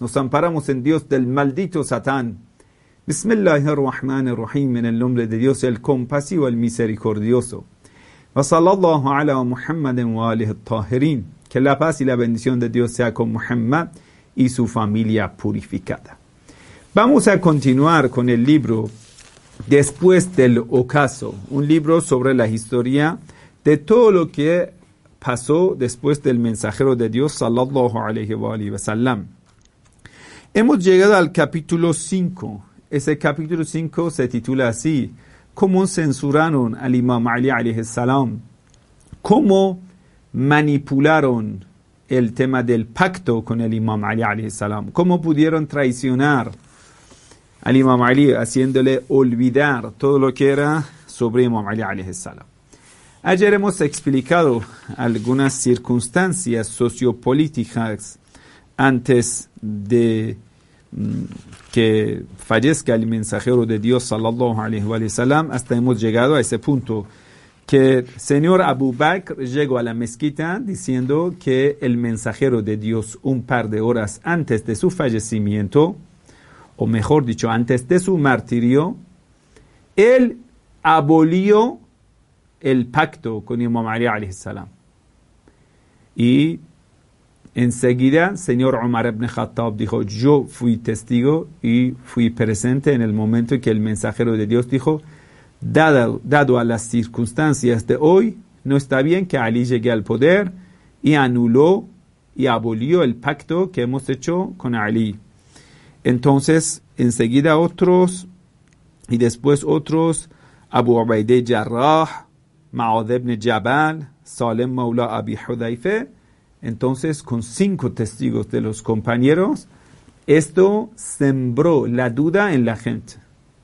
Nos amparamos en Dios del maldito Satán. Bismillahirrahmanirrahim. En el nombre de Dios, el compasivo, el misericordioso. Wa sallallahu ala Muhammadin wa alihi tahirin. Que la paz y la bendición de Dios sea con Muhammad y su familia purificada. Vamos a continuar con el libro Después del ocaso, un libro sobre la historia de todo lo que pasó después del mensajero de Dios sallallahu alaihi wa sallam. Hemos llegado al capítulo 5. Ese capítulo 5 se titula así: ¿Cómo censuraron al Imam Ali alayhi salam? ¿Cómo manipularon el tema del pacto con el Imam Ali alayhi salam? ¿Cómo pudieron traicionar al Imam Ali haciéndole olvidar todo lo que era sobre Imam Ali alayhi salam? Ayer hemos explicado algunas circunstancias sociopolíticas antes de mm, que fallezca el mensajero de Dios sallallahu hasta hemos llegado a ese punto que señor Abu Bakr llegó a la mezquita diciendo que el mensajero de Dios un par de horas antes de su fallecimiento o mejor dicho antes de su martirio él abolió el pacto con Imam Ali. Y enseguida, señor Omar ibn Khattab dijo, yo fui testigo y fui presente en el momento en que el mensajero de Dios dijo, dado, dado a las circunstancias de hoy, no está bien que Ali llegue al poder y anuló y abolió el pacto que hemos hecho con Ali. Entonces, enseguida otros y después otros, Abu Ubaideh Jarrah, Ibn Jabal, Salem Maula Abi Hudayfe, entonces con cinco testigos de los compañeros, esto sembró la duda en la gente,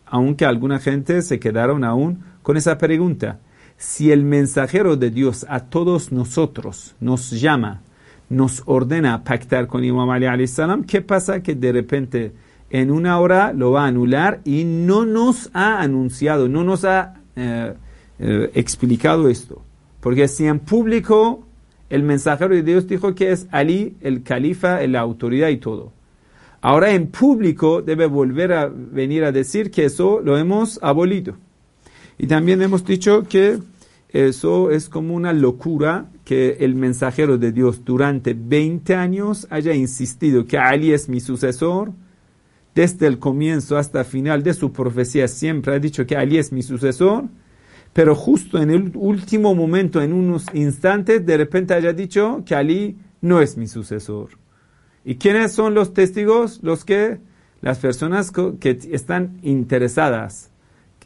aunque alguna gente se quedaron aún con esa pregunta. Si el mensajero de Dios a todos nosotros nos llama, nos ordena pactar con Imam Ali salam, ¿qué pasa que de repente en una hora lo va a anular y no nos ha anunciado, no nos ha eh, eh, explicado esto. Porque si en público el mensajero de Dios dijo que es Ali, el califa, la autoridad y todo. Ahora en público debe volver a venir a decir que eso lo hemos abolido. Y también hemos dicho que eso es como una locura que el mensajero de Dios durante 20 años haya insistido que Ali es mi sucesor. Desde el comienzo hasta el final de su profecía siempre ha dicho que Ali es mi sucesor pero justo en el último momento, en unos instantes, de repente haya dicho que Ali no es mi sucesor. ¿Y quiénes son los testigos? Los que, las personas que están interesadas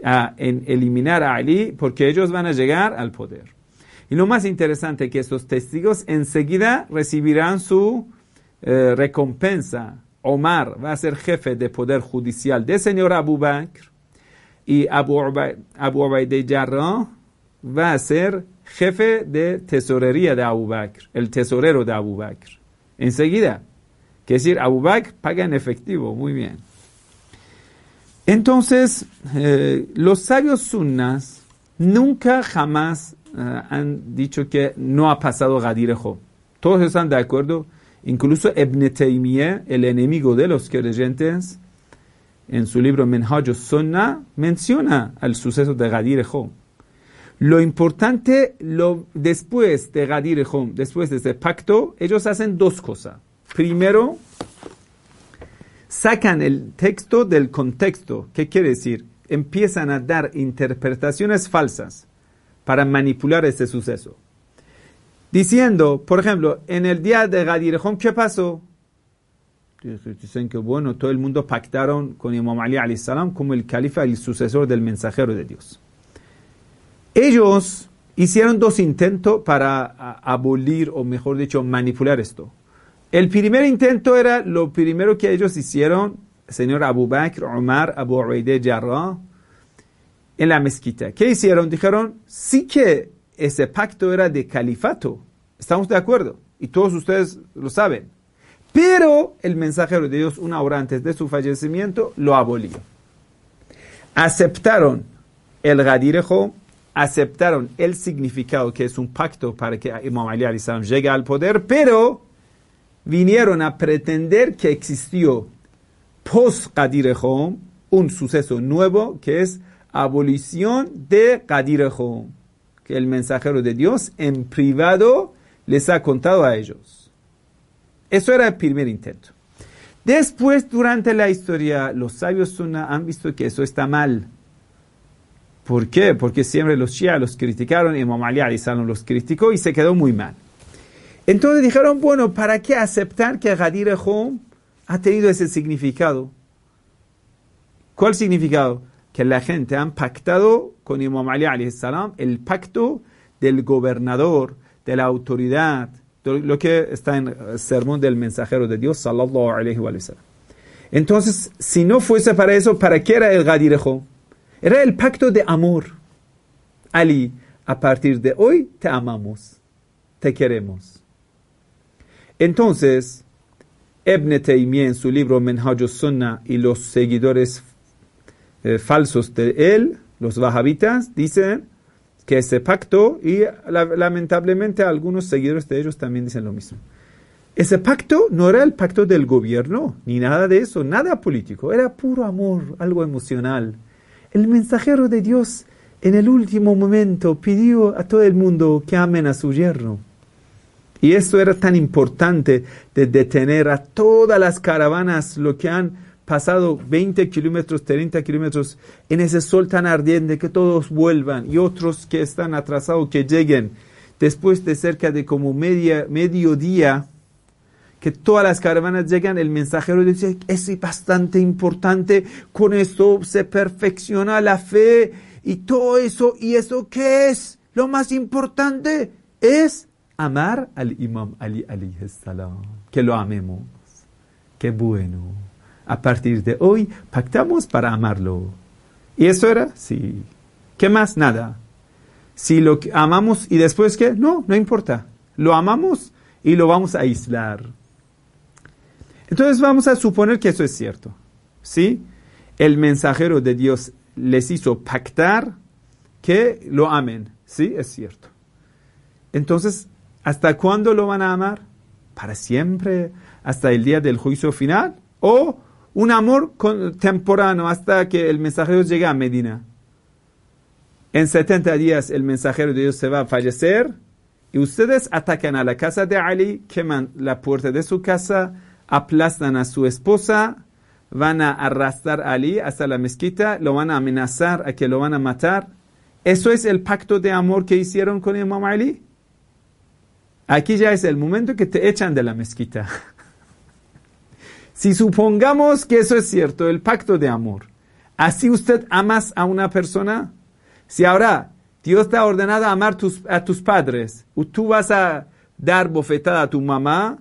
en eliminar a Ali porque ellos van a llegar al poder. Y lo más interesante es que estos testigos enseguida recibirán su eh, recompensa. Omar va a ser jefe de poder judicial de señor Abu Bakr y Abu, Ubaid Jarrah va a ser jefe de tesorería de Abu Bakr, el tesorero de Abu Bakr. Enseguida. Que decir, Abu Bakr paga en efectivo, muy bien. Entonces, eh, los sabios sunnas nunca jamás eh, han dicho que no ha pasado Gadirejo. Todos están de acuerdo. Incluso Ibn Taymiyyah, el enemigo de los creyentes, en su libro Menhaj Sunnah, menciona el suceso de Gadir Hom. Lo importante, lo, después de Gadir Hom, después de ese pacto, ellos hacen dos cosas. Primero, sacan el texto del contexto. ¿Qué quiere decir? Empiezan a dar interpretaciones falsas para manipular este suceso. Diciendo, por ejemplo, en el día de Gadir ¿qué pasó? Dicen que bueno, todo el mundo pactaron con Imam Ali salam como el califa, el sucesor del mensajero de Dios. Ellos hicieron dos intentos para abolir, o mejor dicho, manipular esto. El primer intento era lo primero que ellos hicieron, señor Abu Bakr, Omar, Abu Ubaideh Jarrah, en la mezquita. ¿Qué hicieron? Dijeron, sí que ese pacto era de califato. Estamos de acuerdo. Y todos ustedes lo saben. Pero el mensajero de Dios, una hora antes de su fallecimiento, lo abolió. Aceptaron el Gadirejo, aceptaron el significado que es un pacto para que Imam Ali salam llegue al poder, pero vinieron a pretender que existió post Qadir un suceso nuevo que es abolición de Qadir que el mensajero de Dios en privado les ha contado a ellos. Eso era el primer intento. Después, durante la historia, los sabios sunna han visto que eso está mal. ¿Por qué? Porque siempre los shia los criticaron, Imam Ali salam los criticó y se quedó muy mal. Entonces dijeron, bueno, ¿para qué aceptar que Ghadir Hom ha tenido ese significado? ¿Cuál significado? Que la gente ha pactado con Imam Ali salam el pacto del gobernador, de la autoridad, lo que está en el sermón del mensajero de Dios, sallallahu alayhi wa sallam. Entonces, si no fuese para eso, ¿para qué era el Gadirejo? Era el pacto de amor. Ali, a partir de hoy te amamos, te queremos. Entonces, Ibn Taymiyyah en su libro Menhaj Sunnah y los seguidores eh, falsos de él, los wahabitas, dicen que ese pacto, y lamentablemente algunos seguidores de ellos también dicen lo mismo. Ese pacto no era el pacto del gobierno, ni nada de eso, nada político, era puro amor, algo emocional. El mensajero de Dios en el último momento pidió a todo el mundo que amen a su yerno. Y eso era tan importante de detener a todas las caravanas, lo que han pasado 20 kilómetros, 30 kilómetros en ese sol tan ardiente, que todos vuelvan y otros que están atrasados que lleguen. Después de cerca de como media, medio día, que todas las caravanas llegan, el mensajero dice, es bastante importante, con esto se perfecciona la fe y todo eso, y eso qué es, lo más importante es amar al imam Ali alayhi salam, que lo amemos, qué bueno a partir de hoy pactamos para amarlo. ¿Y eso era? Sí. ¿Qué más? Nada. Si lo amamos y después qué? No, no importa. Lo amamos y lo vamos a aislar. Entonces vamos a suponer que eso es cierto. ¿Sí? El mensajero de Dios les hizo pactar que lo amen. ¿Sí? Es cierto. Entonces, ¿hasta cuándo lo van a amar? ¿Para siempre? ¿Hasta el día del juicio final? ¿O un amor temporáneo hasta que el mensajero llegue a Medina. En 70 días el mensajero de Dios se va a fallecer y ustedes atacan a la casa de Ali, queman la puerta de su casa, aplastan a su esposa, van a arrastrar a Ali hasta la mezquita, lo van a amenazar a que lo van a matar. ¿Eso es el pacto de amor que hicieron con Imam Ali? Aquí ya es el momento que te echan de la mezquita. Si supongamos que eso es cierto, el pacto de amor, así usted amas a una persona, si ahora Dios te ha ordenado amar a tus padres, tú vas a dar bofetada a tu mamá,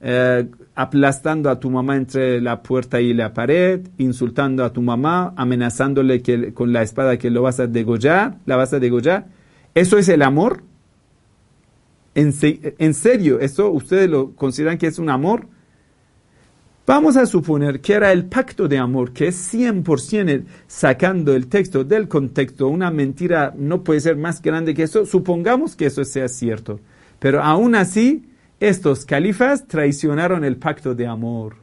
eh, aplastando a tu mamá entre la puerta y la pared, insultando a tu mamá, amenazándole que, con la espada que lo vas a degollar, la vas a degollar. ¿Eso es el amor? ¿En, en serio? ¿Eso ustedes lo consideran que es un amor? Vamos a suponer que era el pacto de amor, que es 100% sacando el texto del contexto, una mentira no puede ser más grande que eso, supongamos que eso sea cierto. Pero aún así, estos califas traicionaron el pacto de amor.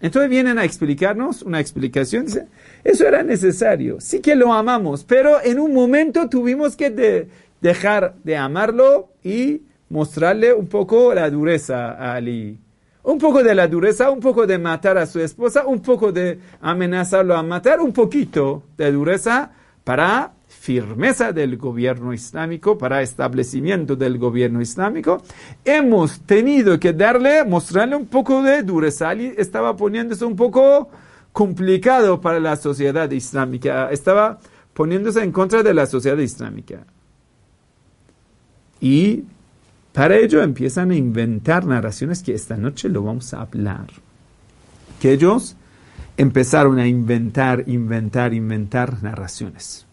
Entonces vienen a explicarnos una explicación, dice, eso era necesario, sí que lo amamos, pero en un momento tuvimos que dejar de amarlo y mostrarle un poco la dureza a Ali. Un poco de la dureza, un poco de matar a su esposa, un poco de amenazarlo a matar, un poquito de dureza para firmeza del gobierno islámico, para establecimiento del gobierno islámico. Hemos tenido que darle, mostrarle un poco de dureza. Estaba poniéndose un poco complicado para la sociedad islámica, estaba poniéndose en contra de la sociedad islámica. Y para ello empiezan a inventar narraciones que esta noche lo vamos a hablar. Que ellos empezaron a inventar, inventar, inventar narraciones.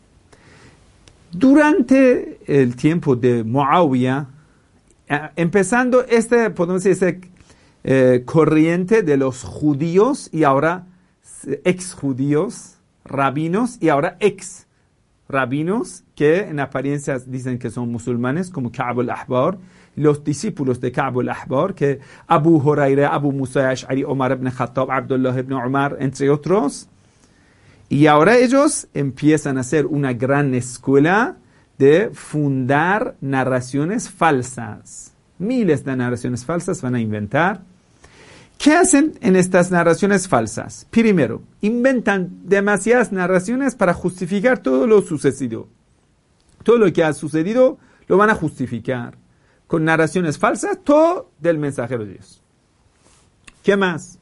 Durante el tiempo de Muawiyah, eh, empezando este, podemos decir, eh, corriente de los judíos y ahora ex judíos, rabinos y ahora ex rabinos que en apariencias dicen que son musulmanes, como Ka'b al-Ahbar, los discípulos de Ka'b al-Ahbar, que Abu Huraira, Abu Musa Ash'ari, Omar ibn Khattab, Abdullah ibn Umar, entre otros. Y ahora ellos empiezan a hacer una gran escuela de fundar narraciones falsas. Miles de narraciones falsas van a inventar. ¿Qué hacen en estas narraciones falsas? Primero, inventan demasiadas narraciones para justificar todo lo sucedido. Todo lo que ha sucedido lo van a justificar con narraciones falsas, todo del mensajero de Dios. ¿Qué más?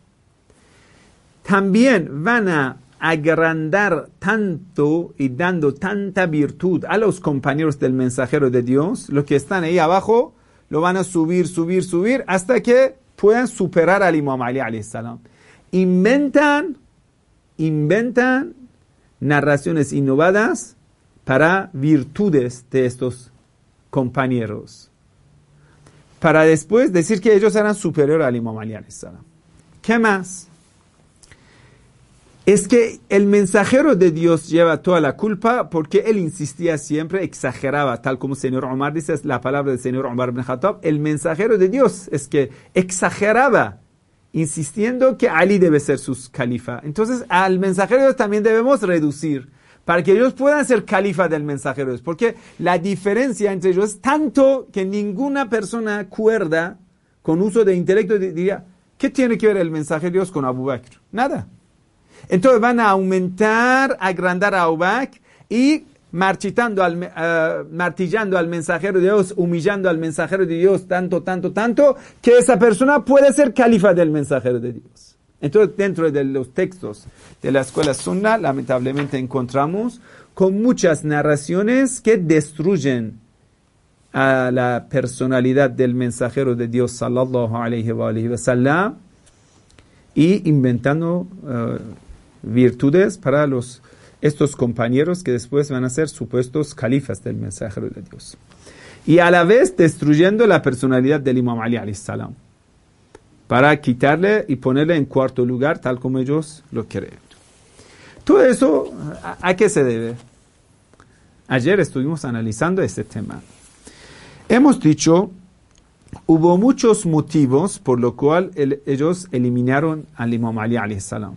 También van a agrandar tanto y dando tanta virtud a los compañeros del mensajero de Dios, los que están ahí abajo, lo van a subir, subir, subir, hasta que puedan superar al Imam Ali salam. Inventan, inventan narraciones innovadas para virtudes de estos compañeros. Para después decir que ellos eran superiores al Imam Ali. ¿Qué más? es que el mensajero de Dios lleva toda la culpa porque él insistía siempre, exageraba, tal como el señor Omar dice, es la palabra del señor Omar ibn Khattab, el mensajero de Dios es que exageraba, insistiendo que Ali debe ser su califa. Entonces, al mensajero también debemos reducir para que ellos puedan ser califa del mensajero de Dios, porque la diferencia entre ellos es tanto que ninguna persona cuerda con uso de intelecto diría, ¿qué tiene que ver el mensajero de Dios con Abu Bakr? Nada. Entonces van a aumentar, agrandar a Ubak y marchitando al, eh, martillando al mensajero de Dios, humillando al mensajero de Dios tanto, tanto, tanto, que esa persona puede ser califa del mensajero de Dios. Entonces, dentro de los textos de la escuela sunna, lamentablemente encontramos con muchas narraciones que destruyen a la personalidad del mensajero de Dios, sallallahu alayhi wa, sallam, y inventando uh, virtudes para los, estos compañeros que después van a ser supuestos califas del mensajero de Dios. Y a la vez destruyendo la personalidad del Imam Ali salam para quitarle y ponerle en cuarto lugar tal como ellos lo creen. Todo eso, ¿a, qué se debe? Ayer estuvimos analizando este tema. Hemos dicho, hubo muchos motivos por lo cual ellos eliminaron al Imam Ali salam.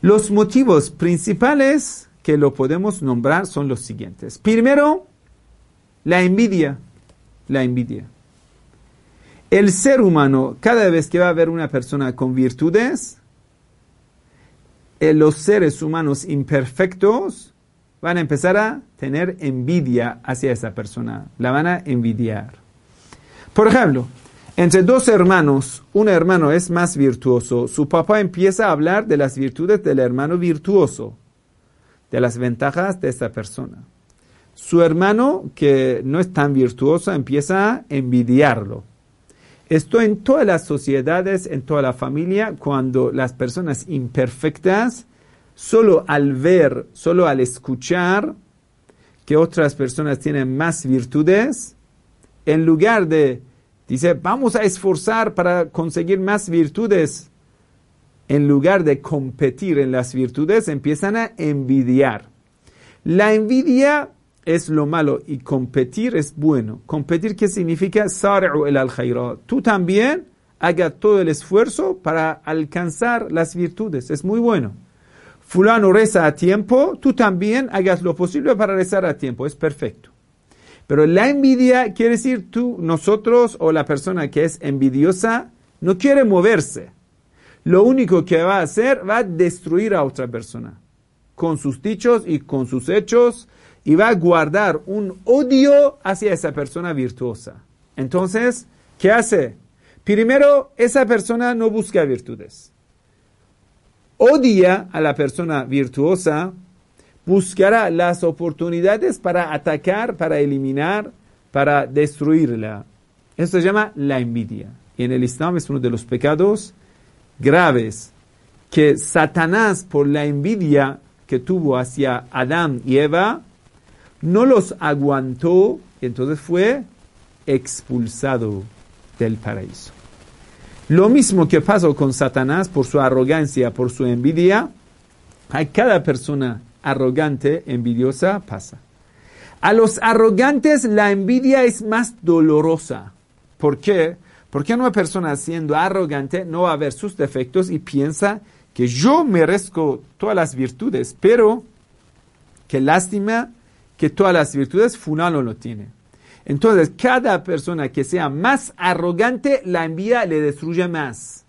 Los motivos principales que lo podemos nombrar son los siguientes. Primero, la envidia. La envidia. El ser humano, cada vez que va a ver una persona con virtudes, eh, los seres humanos imperfectos van a empezar a tener envidia hacia esa persona. La van a envidiar. Por ejemplo, entre dos hermanos, un hermano es más virtuoso. Su papá empieza a hablar de las virtudes del hermano virtuoso, de las ventajas de esa persona. Su hermano, que no es tan virtuoso, empieza a envidiarlo. Esto en todas las sociedades, en toda la familia, cuando las personas imperfectas, solo al ver, solo al escuchar que otras personas tienen más virtudes, en lugar de Dice, vamos a esforzar para conseguir más virtudes. En lugar de competir en las virtudes, empiezan a envidiar. La envidia es lo malo y competir es bueno. Competir, ¿qué significa? el al Tú también haga todo el esfuerzo para alcanzar las virtudes. Es muy bueno. Fulano reza a tiempo, tú también hagas lo posible para rezar a tiempo. Es perfecto. Pero la envidia quiere decir tú, nosotros o la persona que es envidiosa no quiere moverse. Lo único que va a hacer va a destruir a otra persona con sus dichos y con sus hechos y va a guardar un odio hacia esa persona virtuosa. Entonces, ¿qué hace? Primero, esa persona no busca virtudes. Odia a la persona virtuosa buscará las oportunidades para atacar, para eliminar, para destruirla. Esto se llama la envidia. Y en el Islam es uno de los pecados graves que Satanás, por la envidia que tuvo hacia Adán y Eva, no los aguantó entonces fue expulsado del paraíso. Lo mismo que pasó con Satanás por su arrogancia, por su envidia, hay cada persona arrogante, envidiosa, pasa. A los arrogantes la envidia es más dolorosa. ¿Por qué? Porque una persona siendo arrogante no va a ver sus defectos y piensa que yo merezco todas las virtudes, pero qué lástima que todas las virtudes fulano lo tiene. Entonces, cada persona que sea más arrogante, la envidia le destruye más.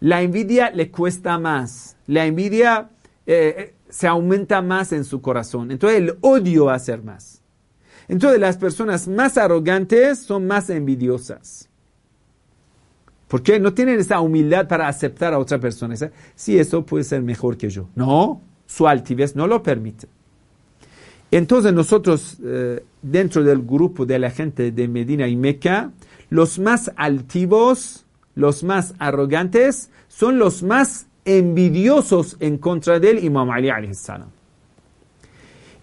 La envidia le cuesta más. La envidia eh, se aumenta más en su corazón. Entonces, el odio va a ser más. Entonces, las personas más arrogantes son más envidiosas. Porque no tienen esa humildad para aceptar a otra persona. Si eso puede ser mejor que yo. No, su altivez no lo permite. Entonces nosotros, eh, dentro del grupo de la gente de Medina y Meca, los más altivos, los más arrogantes, son los más envidiosos en contra del Imam Ali salam.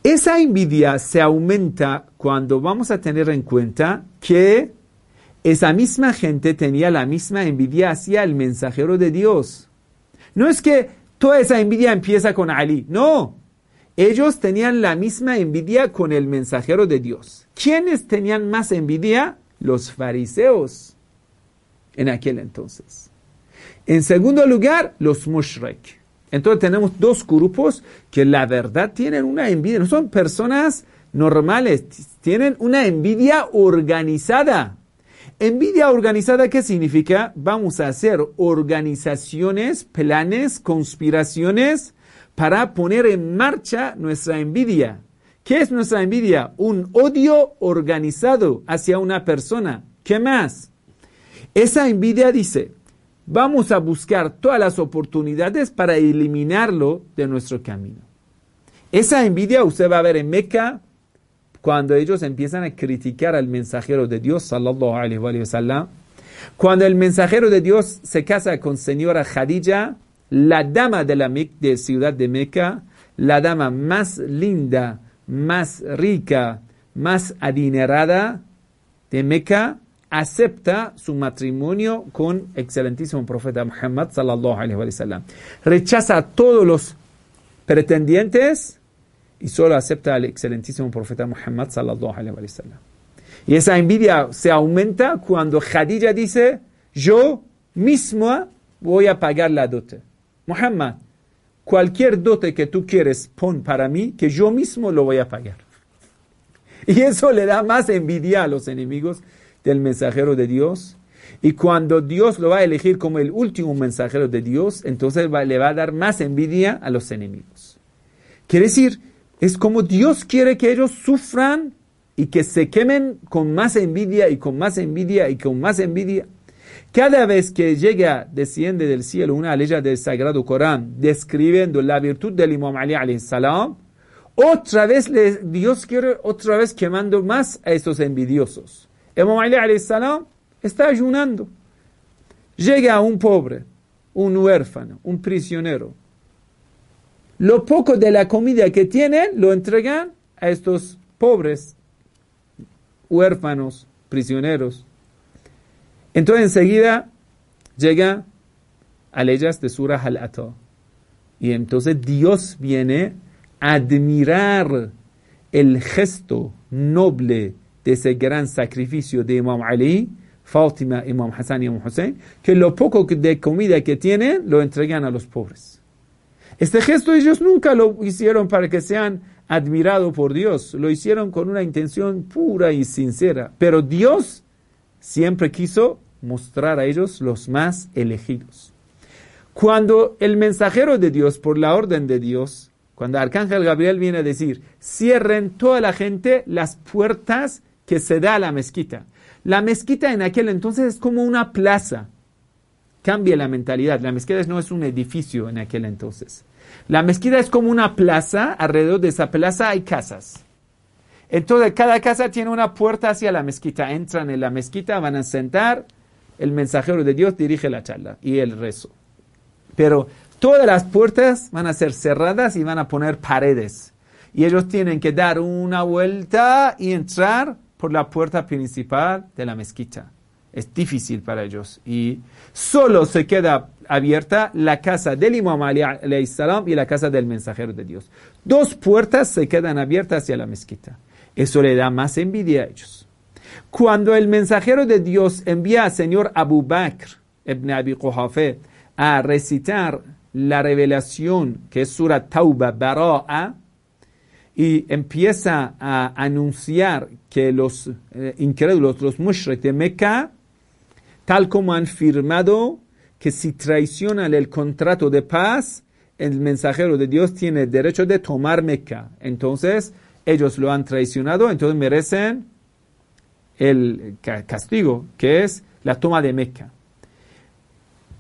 Esa envidia se aumenta cuando vamos a tener en cuenta que esa misma gente tenía la misma envidia hacia el mensajero de Dios. No es que toda esa envidia empieza con Ali, no, ellos tenían la misma envidia con el mensajero de Dios. ¿Quiénes tenían más envidia? Los fariseos en aquel entonces. En segundo lugar, los mushrek. Entonces tenemos dos grupos que la verdad tienen una envidia, no son personas normales, tienen una envidia organizada. Envidia organizada, ¿qué significa? Vamos a hacer organizaciones, planes, conspiraciones para poner en marcha nuestra envidia. ¿Qué es nuestra envidia? Un odio organizado hacia una persona. ¿Qué más? Esa envidia dice, vamos a buscar todas las oportunidades para eliminarlo de nuestro camino. Esa envidia usted va a ver en Meca cuando ellos empiezan a criticar al mensajero de Dios, sallallahu alaihi wa sallam. Cuando el mensajero de Dios se casa con señora Khadija, la dama de la de ciudad de Meca, la dama más linda, más rica, más adinerada de Meca, acepta su matrimonio con excelentísimo profeta Muhammad sallallahu alaihi wa sallam. Rechaza a todos los pretendientes y solo acepta al excelentísimo profeta Muhammad sallallahu alaihi wa sallam. Y esa envidia se aumenta cuando Khadija dice, yo misma voy a pagar la dote. Muhammad, cualquier dote que tú quieres pon para mí, que yo mismo lo voy a pagar. Y eso le da más envidia a los enemigos del mensajero de Dios. Y cuando Dios lo va a elegir como el último mensajero de Dios, entonces le va a dar más envidia a los enemigos. Quiere decir, es como Dios quiere que ellos sufran y que se quemen con más envidia y con más envidia y con más envidia. Cada vez que llega, desciende del cielo una ley del Sagrado Corán describiendo la virtud del Imam Ali salam, otra vez Dios quiere otra vez quemando más a estos envidiosos. Imam Ali salam está ayunando. Llega un pobre, un huérfano, un prisionero. Lo poco de la comida que tienen lo entregan a estos pobres huérfanos, prisioneros. Entonces enseguida llega a leyes de Surah Al-Ata. Y entonces Dios viene a admirar el gesto noble de ese gran sacrificio de Imam Ali, Fátima, Imam Hassan y Imam Hussein, que lo poco de comida que tienen lo entregan a los pobres. Este gesto ellos nunca lo hicieron para que sean admirados por Dios, lo hicieron con una intención pura y sincera, pero Dios siempre quiso mostrar a ellos los más elegidos. Cuando el mensajero de Dios, por la orden de Dios, cuando Arcángel Gabriel viene a decir, cierren toda la gente las puertas que se da a la mezquita. La mezquita en aquel entonces es como una plaza. Cambia la mentalidad. La mezquita no es un edificio en aquel entonces. La mezquita es como una plaza. Alrededor de esa plaza hay casas. Entonces, cada casa tiene una puerta hacia la mezquita. Entran en la mezquita, van a sentar. El mensajero de Dios dirige la charla y el rezo. Pero todas las puertas van a ser cerradas y van a poner paredes. Y ellos tienen que dar una vuelta y entrar por la puerta principal de la mezquita. Es difícil para ellos. Y solo se queda abierta la casa del Imam Ali y la casa del mensajero de Dios. Dos puertas se quedan abiertas hacia la mezquita. Eso le da más envidia a ellos. Cuando el mensajero de Dios envía al señor Abu Bakr ibn Abi Quhafe a recitar la revelación que es Sura Tauba Bara'a y empieza a anunciar que los eh, incrédulos, los mushrik de Mecca, tal como han firmado que si traicionan el contrato de paz, el mensajero de Dios tiene derecho de tomar Mecca. Entonces, ellos lo han traicionado, entonces merecen el castigo, que es la toma de Mecca.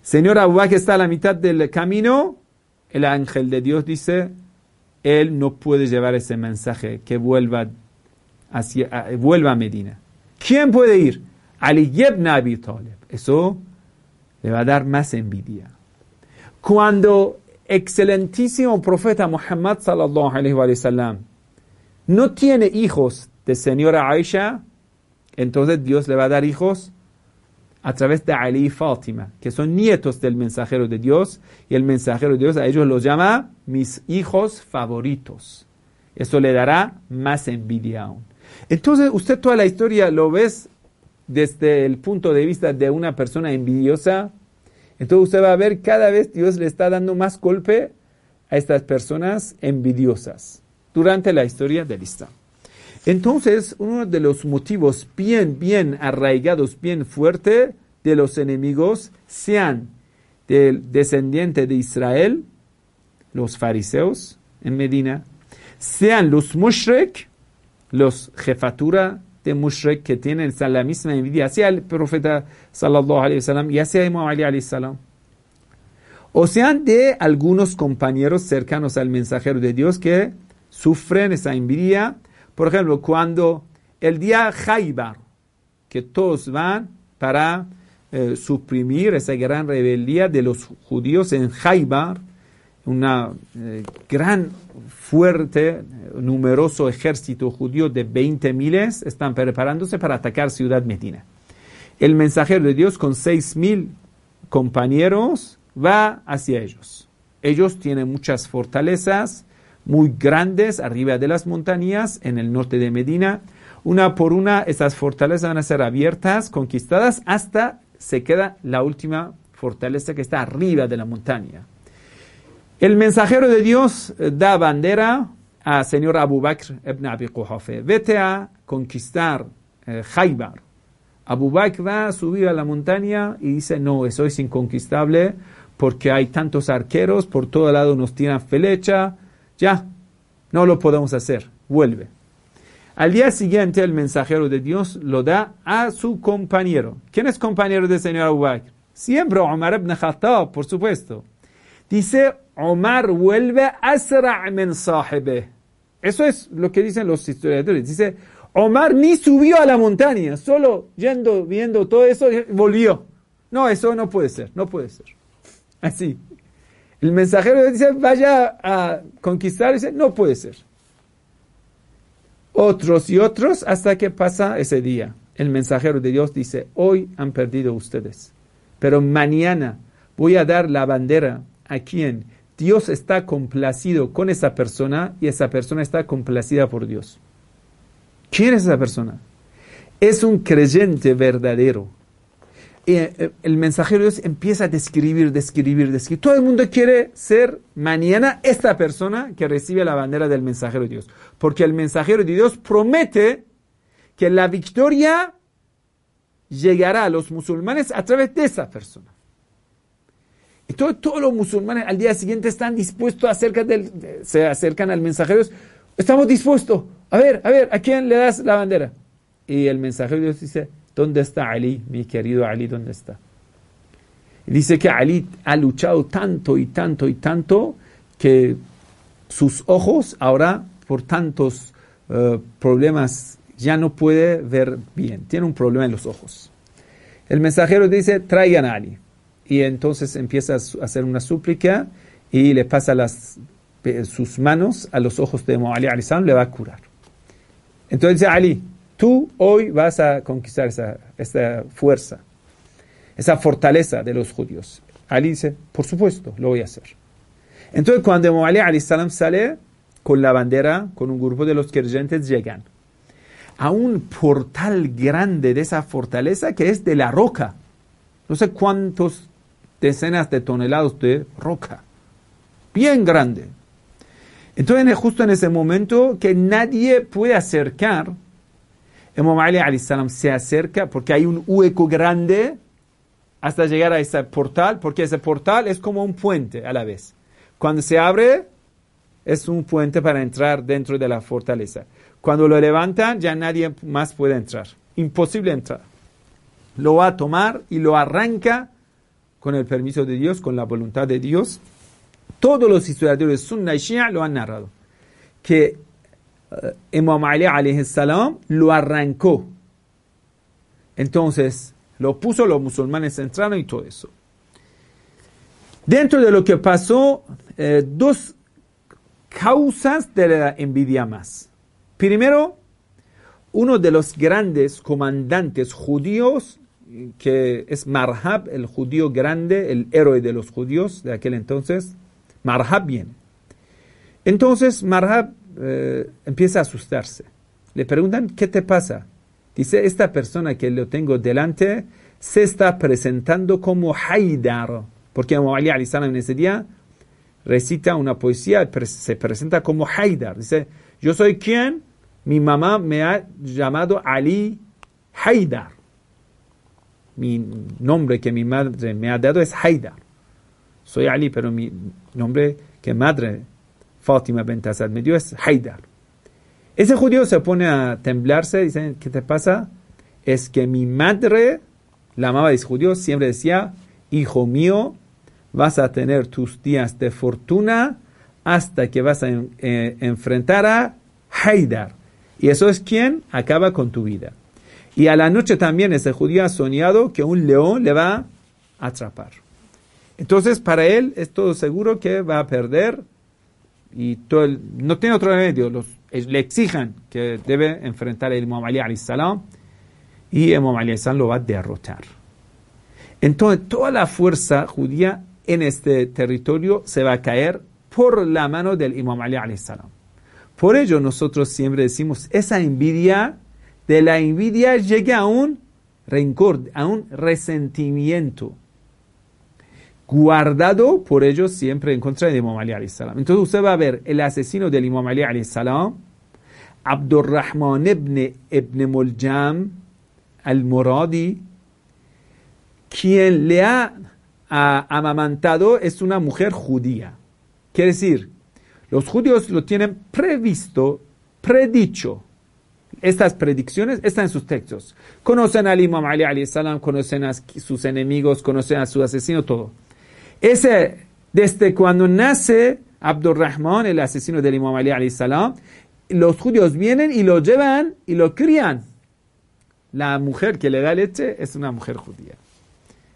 Señor Abu Bakr está a la mitad del camino, el ángel de Dios dice, él no puede llevar ese mensaje, que vuelva, hacia, vuelva a Medina. ¿Quién puede ir? Ali ibn Abi Talib. Eso le va a dar más envidia. Cuando excelentísimo profeta Muhammad sallallahu alaihi wa sallam no tiene hijos de señora Aisha, entonces Dios le va a dar hijos a través de Ali y Fátima, que son nietos del mensajero de Dios, y el mensajero de Dios a ellos los llama mis hijos favoritos. Eso le dará más envidia aún. Entonces, usted toda la historia lo ves desde el punto de vista de una persona envidiosa. Entonces usted va a ver cada vez Dios le está dando más golpe a estas personas envidiosas durante la historia del Islam. Entonces, uno de los motivos bien, bien arraigados, bien fuerte de los enemigos, sean del descendiente de Israel, los fariseos en Medina, sean los mushrik, los jefatura de mushrik que tienen la misma envidia hacia el profeta sallallahu alaihi wasallam y hacia Imam Ali salam. O sean de algunos compañeros cercanos al mensajero de Dios que sufren esa envidia por ejemplo, cuando el día Jaibar, que todos van para eh, suprimir esa gran rebeldía de los judíos en Jaibar, una eh, gran, fuerte, numeroso ejército judío de 20 miles están preparándose para atacar Ciudad Medina. El mensajero de Dios con seis mil compañeros va hacia ellos. Ellos tienen muchas fortalezas, muy grandes arriba de las montañas en el norte de Medina. Una por una, estas fortalezas van a ser abiertas, conquistadas, hasta se queda la última fortaleza que está arriba de la montaña. El mensajero de Dios eh, da bandera a señor Abu Bakr ibn Abi Quhafe. Vete a conquistar eh, Jaibar. Abu Bakr va a subir a la montaña y dice, no, eso es inconquistable porque hay tantos arqueros, por todo lado nos tiran flecha, ya, no lo podemos hacer, vuelve. Al día siguiente el mensajero de Dios lo da a su compañero. ¿Quién es compañero del señor Abu Bakr? Siempre Omar ibn Khattab, por supuesto. Dice, Omar vuelve asra min sahibe. Eso es lo que dicen los historiadores. Dice, Omar ni subió a la montaña, solo yendo, viendo todo eso, volvió. No, eso no puede ser, no puede ser. Así. El mensajero dice, vaya a conquistar, dice, no puede ser. Otros y otros hasta que pasa ese día. El mensajero de Dios dice, hoy han perdido ustedes, pero mañana voy a dar la bandera a quien Dios está complacido con esa persona y esa persona está complacida por Dios. ¿Quién es esa persona? Es un creyente verdadero eh, el mensajero de Dios empieza a describir, describir, describir. Todo el mundo quiere ser mañana esta persona que recibe la bandera del mensajero de Dios. Porque el mensajero de Dios promete que la victoria llegará a los musulmanes a través de esa persona. Y todos los musulmanes al día siguiente están dispuestos a del, se acercan al mensajero. Estamos dispuestos. A ver, a ver, ¿a quién le das la bandera? Y el mensajero de Dios dice, ¿Dónde está Ali, mi querido Ali? ¿Dónde está? dice que Ali ha luchado tanto y tanto y tanto que sus ojos ahora por tantos eh, problemas ya no puede ver bien. Tiene un problema en los ojos. El mensajero dice, traigan a Ali. Y entonces empieza a hacer una súplica y le pasa las, sus manos a los ojos de Ali, Ali le va a curar. Entonces dice, Ali, Tú hoy vas a conquistar esa, fuerza, esa fortaleza de los judíos. Ali dice, por supuesto, lo voy a hacer. Entonces cuando Ali salam sale, con la bandera, con un grupo de los creyentes, llegan a un portal grande de esa fortaleza que es de la roca. No sé cuántos decenas de toneladas de roca. Bien grande. Entonces, justo en ese momento que nadie puede acercar, Imam Ali salam se acerca porque hay un hueco grande hasta llegar a ese portal, porque ese portal es como un puente a la vez. Cuando se abre, es un puente para entrar dentro de la fortaleza. Cuando lo levantan, ya nadie más puede entrar. Imposible entrar. Lo va a tomar y lo arranca con el permiso de Dios, con la voluntad de Dios. Todos los historiadores Sunna y Shia lo han narrado. Que Imam Ali salam lo arrancó. Entonces, lo puso, los musulmanes entraron y todo eso. Dentro de lo que pasó, eh, dos causas de la envidia más. Primero, uno de los grandes comandantes judíos, que es Marhab, el judío grande, el héroe de los judíos de aquel entonces, Marhab viene. Entonces Marhab eh, empieza a asustarse. Le preguntan, ¿qué te pasa? Dice, esta persona que lo tengo delante se está presentando como Haidar, porque Ali en ese día recita una poesía, se presenta como Haidar. Dice, yo soy quien, mi mamá me ha llamado Ali Haidar. Mi nombre que mi madre me ha dado es Haidar. Soy Ali, pero mi nombre que madre Fátima Ben me dio es Haidar. Ese judío se pone a temblarse, dice, ¿qué te pasa? Es que mi madre, la amaba de ese judío, siempre decía, hijo mío, vas a tener tus días de fortuna hasta que vas a eh, enfrentar a Haidar. Y eso es quien acaba con tu vida. Y a la noche también ese judío ha soñado que un león le va a atrapar. Entonces para él es todo seguro que va a perder y todo no tiene otro remedio. Los, le exijan que debe enfrentar el Imam Ali salam y Imam Ali lo va a derrotar. Entonces toda la fuerza judía en este territorio se va a caer por la mano del Imam Ali salam. Por ello nosotros siempre decimos, esa envidia, de la envidia llega a un rencor, a un resentimiento guardado por ello siempre en contra de Imam Ali salam. Entonces usted va a ver el asesino del Imam Ali salam, Abdurrahman ibn, ibn Muljam al-Muradi, quien le ha amamantado es una mujer judía. Quiere decir, los judíos lo tienen previsto, predicho. Estas predicciones están en sus textos. Conocen al Imam Ali salam, conocen a sus enemigos, conocen a su asesino, todo. Ese, desde cuando nace Abdurrahman, el asesino del Imam Ali salam, los judíos vienen y lo llevan y lo crían. La mujer que le da leche es una mujer judía.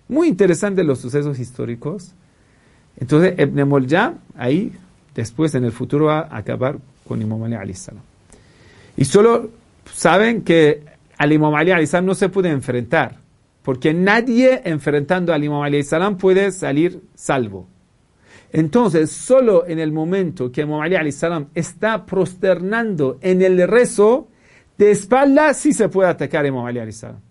Muy interesante los sucesos históricos. Entonces, Ibn Moljam, ahí, después en el futuro va a acabar con Imam Ali salam. Y solo saben que al Imam Ali salam no se puede enfrentar, porque nadie enfrentando al Imam Ali salam puede salir salvo. Entonces, solo en el momento que Imam Ali salam está prosternando en el rezo, de espalda sí se puede atacar a Imam Ali salam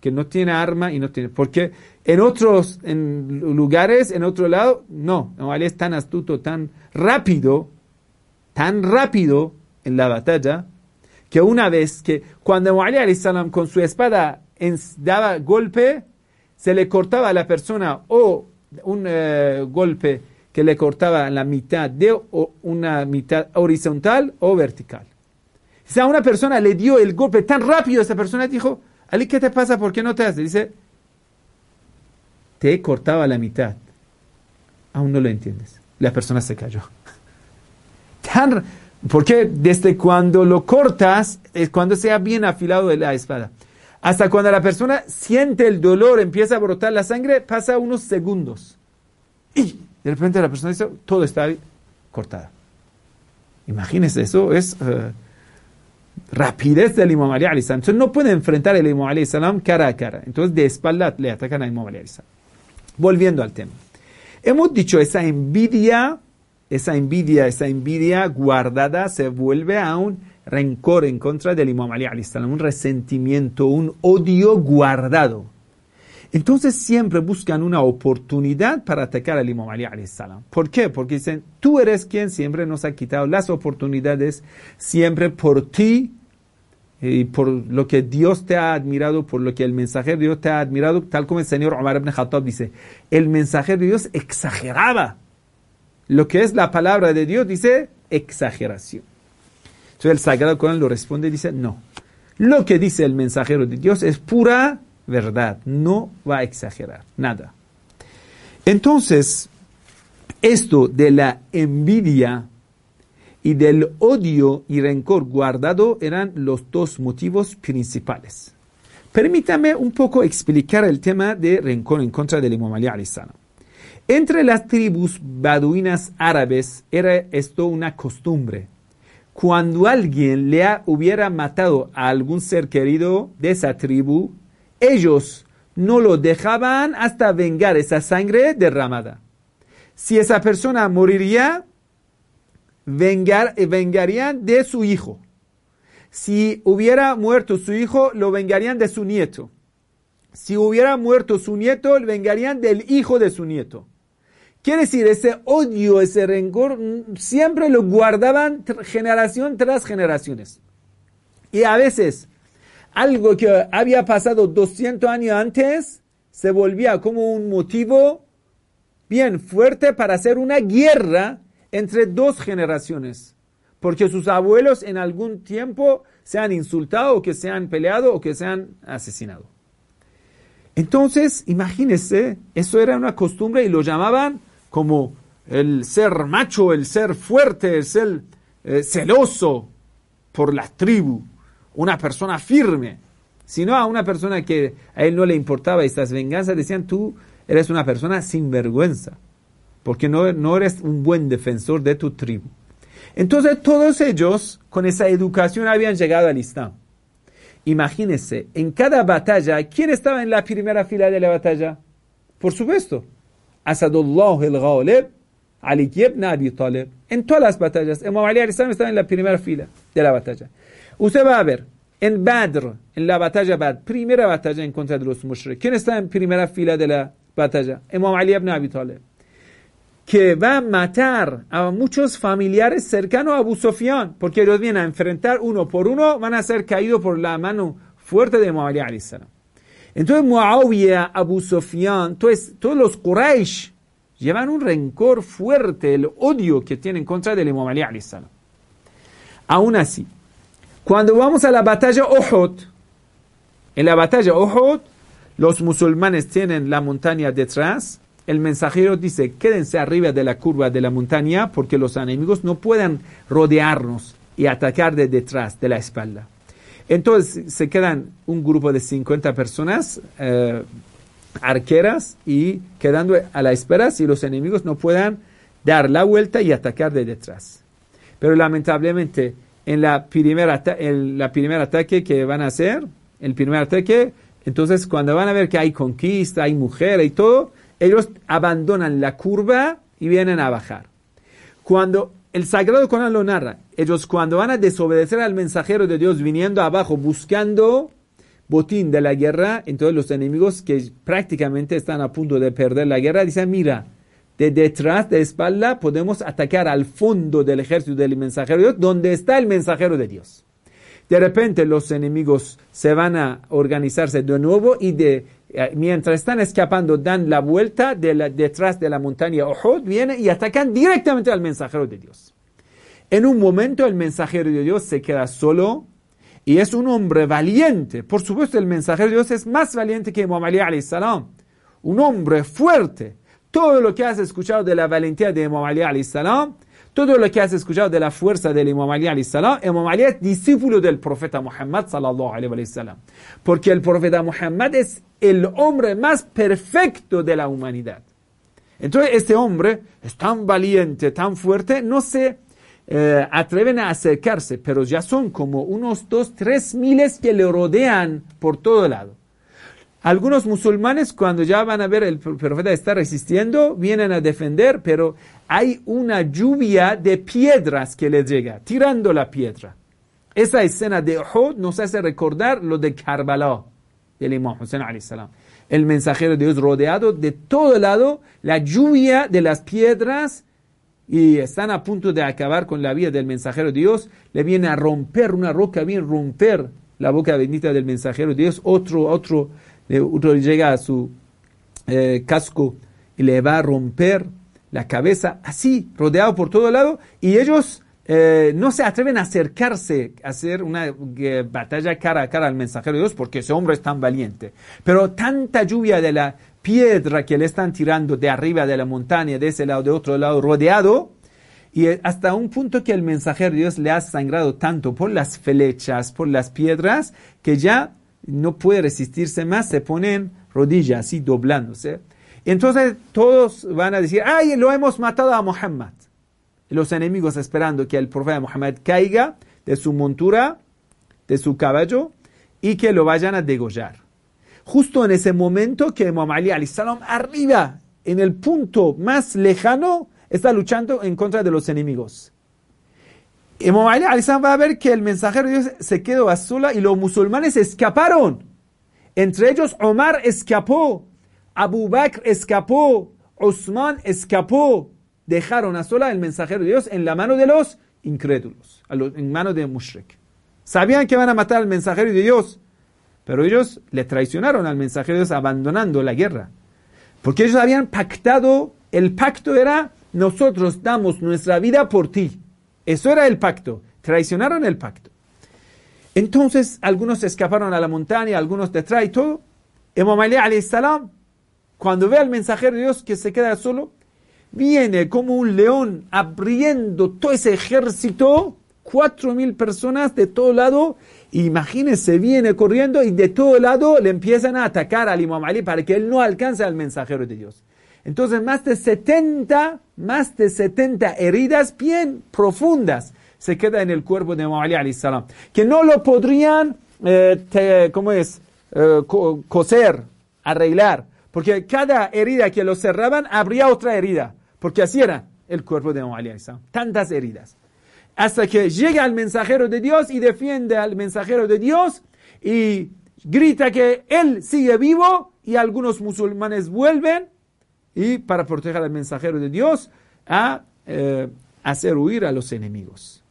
que no tiene arma y no tiene. Porque en otros en lugares, en otro lado, no. Ali es tan astuto, tan rápido, tan rápido en la batalla, que una vez que cuando Ali salam con su espada daba golpe, se le cortaba a la persona o un eh, golpe que le cortaba la mitad de una mitad horizontal o vertical. Si a una persona le dio el golpe tan rápido, esa persona dijo, Ali, ¿qué te pasa? ¿Por qué no te hace? Dice, te he cortado a la mitad. Aún no lo entiendes. La persona se cayó. porque desde cuando lo cortas, es cuando sea bien afilado de la espada. Hasta cuando la persona siente el dolor, empieza a brotar la sangre, pasa unos segundos. Y de repente la persona dice, todo está cortado. Imagínese, eso es... Eh, rapidez del Imam Ali salam. Entonces no puede enfrentar al Imam Ali salam cara a cara. Entonces de espalda le atacan al Imam Ali salam. Volviendo al tema. Hemos dicho esa envidia esa envidia, esa envidia guardada se vuelve a un rencor en contra del Imam Ali, un resentimiento, un odio guardado. Entonces siempre buscan una oportunidad para atacar al Imam Ali. ¿Por qué? Porque dicen, tú eres quien siempre nos ha quitado las oportunidades, siempre por ti y por lo que Dios te ha admirado, por lo que el mensajero de Dios te ha admirado, tal como el señor Omar ibn Khattab dice, el mensajero de Dios exageraba. Lo que es la palabra de Dios dice exageración. Entonces el Sagrado Corán lo responde y dice, no. Lo que dice el mensajero de Dios es pura verdad, no va a exagerar, nada. Entonces, esto de la envidia y del odio y rencor guardado eran los dos motivos principales. Permítame un poco explicar el tema de rencor en contra del Imam Ali Entre las tribus baduinas árabes era esto una costumbre. Cuando alguien le hubiera matado a algún ser querido de esa tribu, ellos no lo dejaban hasta vengar esa sangre derramada. Si esa persona moriría, vengar, vengarían de su hijo. Si hubiera muerto su hijo, lo vengarían de su nieto. Si hubiera muerto su nieto, lo vengarían del hijo de su nieto. Quiere decir, ese odio, ese rencor, siempre lo guardaban generación tras generaciones. Y a veces algo que había pasado 200 años antes se volvía como un motivo bien fuerte para hacer una guerra entre dos generaciones. Porque sus abuelos en algún tiempo se han insultado o que se han peleado o que se han asesinado. Entonces, imagínense, eso era una costumbre y lo llamaban como el ser macho, el ser fuerte, el ser eh, celoso por la tribu una persona firme, sino a una persona que a él no le importaba estas venganzas, decían tú eres una persona sin vergüenza, porque no, no eres un buen defensor de tu tribu. Entonces todos ellos con esa educación habían llegado al Islam. Imagínense, en cada batalla, ¿quién estaba en la primera fila de la batalla? Por supuesto, اسد الله الغالب علی کیب نادی طالب. این تو لاس است. امام علی علی سلام استان پریمر فیله. دل بتجس او سه بابر ان بدر ان این بعد. پریمر بتج این کنترل روس مشوره کن استان پریمر فیله دل بتج امام علی ابن ابی طالب. که و متر او موچوس فامیلیار سرکانو و ابو سفیان. پرکی دو دیگه نفرنتر اونو پر اونو من از سرکایی دو پر لامانو فورت دیم علی علی سلام Entonces Muawiyah, Abu Sufyan, todos los Quraysh llevan un rencor fuerte, el odio que tienen contra del Imam Ali Aún así, cuando vamos a la batalla Uhud, en la batalla Uhud, los musulmanes tienen la montaña detrás. El mensajero dice, quédense arriba de la curva de la montaña porque los enemigos no pueden rodearnos y atacar de detrás, de la espalda. Entonces se quedan un grupo de 50 personas eh, arqueras y quedando a la espera si los enemigos no puedan dar la vuelta y atacar de detrás. Pero lamentablemente en la primera, el primer ataque que van a hacer, el primer ataque, entonces cuando van a ver que hay conquista, hay mujer y todo, ellos abandonan la curva y vienen a bajar. Cuando el Sagrado Corán lo narra, ellos cuando van a desobedecer al mensajero de Dios viniendo abajo buscando botín de la guerra, entonces los enemigos que prácticamente están a punto de perder la guerra dicen, mira, de detrás de espalda podemos atacar al fondo del ejército del mensajero de Dios, donde está el mensajero de Dios. De repente los enemigos se van a organizarse de nuevo y de, eh, mientras están escapando dan la vuelta de detrás de la montaña Uhud, vienen y atacan directamente al mensajero de Dios. En un momento el mensajero de Dios se queda solo y es un hombre valiente. Por supuesto el mensajero de Dios es más valiente que Muhammad Ali salam. Un hombre fuerte todo lo que has escuchado de la valentía de Imam Ali salam, todo lo que has escuchado de la fuerza del Imam Ali salam, Imam Ali es discípulo del profeta Muhammad sallallahu alaihi wasallam. Porque el profeta Muhammad es el hombre más perfecto de la humanidad. Entonces este hombre es tan valiente, tan fuerte, no se eh, atreven a acercarse, pero ya son como unos dos, tres miles que le rodean por todo lado. Algunos musulmanes cuando ya van a ver el profeta está resistiendo, vienen a defender, pero hay una lluvia de piedras que le llega, tirando la piedra. Esa escena de Uhud nos hace recordar lo de Karbala, del Imam Hussein salam. El mensajero de Dios rodeado de todo lado, la lluvia de las piedras y están a punto de acabar con la vida del mensajero de Dios, le viene a romper una roca, viene a romper la boca bendita del mensajero de Dios, otro, otro, otro llega a su eh, casco y le va a romper la cabeza, así, rodeado por todo lado, y ellos eh, no se atreven a acercarse a hacer una eh, batalla cara a cara al mensajero de Dios porque ese hombre es tan valiente. Pero tanta lluvia de la piedra que le están tirando de arriba de la montaña, de ese lado, de otro lado, rodeado, y hasta un punto que el mensajero de Dios le ha sangrado tanto por las flechas, por las piedras, que ya no puede resistirse más, se pone en rodillas, así doblándose. Entonces todos van a decir, ay, lo hemos matado a Muhammad. Los enemigos esperando que el profeta Muhammad caiga de su montura, de su caballo, y que lo vayan a degollar. Justo en ese momento que Imam Ali salam arriba, en el punto más lejano, está luchando en contra de los enemigos. Imam Ali salam va a ver que el mensajero de Dios se quedó a sola y los musulmanes escaparon. Entre ellos Omar escapó, Abu Bakr escapó, Osman escapó. Dejaron a sola el mensajero de Dios en la mano de los incrédulos, en mano de Mushrik. Sabían que van a matar al mensajero de Dios, pero ellos le traicionaron al mensajero de Dios abandonando la guerra. Porque ellos habían pactado, el pacto era, nosotros damos nuestra vida por ti. Eso era el pacto. Traicionaron el pacto. Entonces, algunos escaparon a la montaña, algunos detrás y todo. Imam Ali salam cuando ve al mensajero de Dios que se queda solo, viene como un león abriendo todo ese ejército, cuatro mil personas de todo lado, imagínense, viene corriendo y de todo lado le empiezan a atacar al Imam Ali para que él no alcance al mensajero de Dios. Entonces, más de 70, más de 70 heridas bien profundas se quedan en el cuerpo de Imam Ali salam, que no lo podrían, eh, ¿cómo es?, eh, coser, arreglar porque cada herida que lo cerraban, habría otra herida. Porque así era el cuerpo de Ali Tantas heridas. Hasta que llega el mensajero de Dios y defiende al mensajero de Dios y grita que él sigue vivo y algunos musulmanes vuelven y para proteger al mensajero de Dios a eh, hacer huir a los enemigos.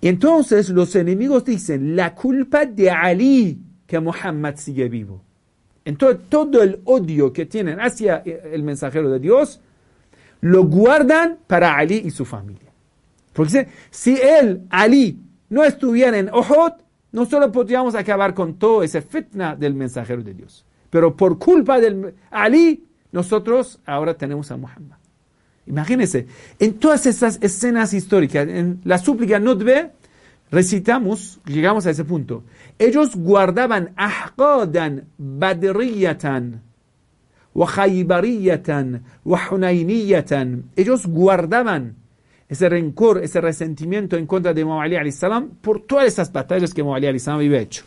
Entonces los enemigos dicen, la culpa de Ali que Muhammad sigue vivo. Entonces, todo el odio que tienen hacia el mensajero de Dios, lo guardan para Ali y su familia. Porque si él, Ali, no estuviera en Uhud, no solo podríamos acabar con todo ese fitna del mensajero de Dios, pero por culpa de Ali, nosotros ahora tenemos a Muhammad. Imagínense, en todas esas escenas históricas, en la súplica Nutbe, recitamos, llegamos a ese punto. Ellos guardaban ahqadan badriyatan wa khaybariyatan wa. Ellos guardaban ese rencor, ese resentimiento en contra de Imam Ali salam por todas esas batallas que Imam Ali salam había hecho.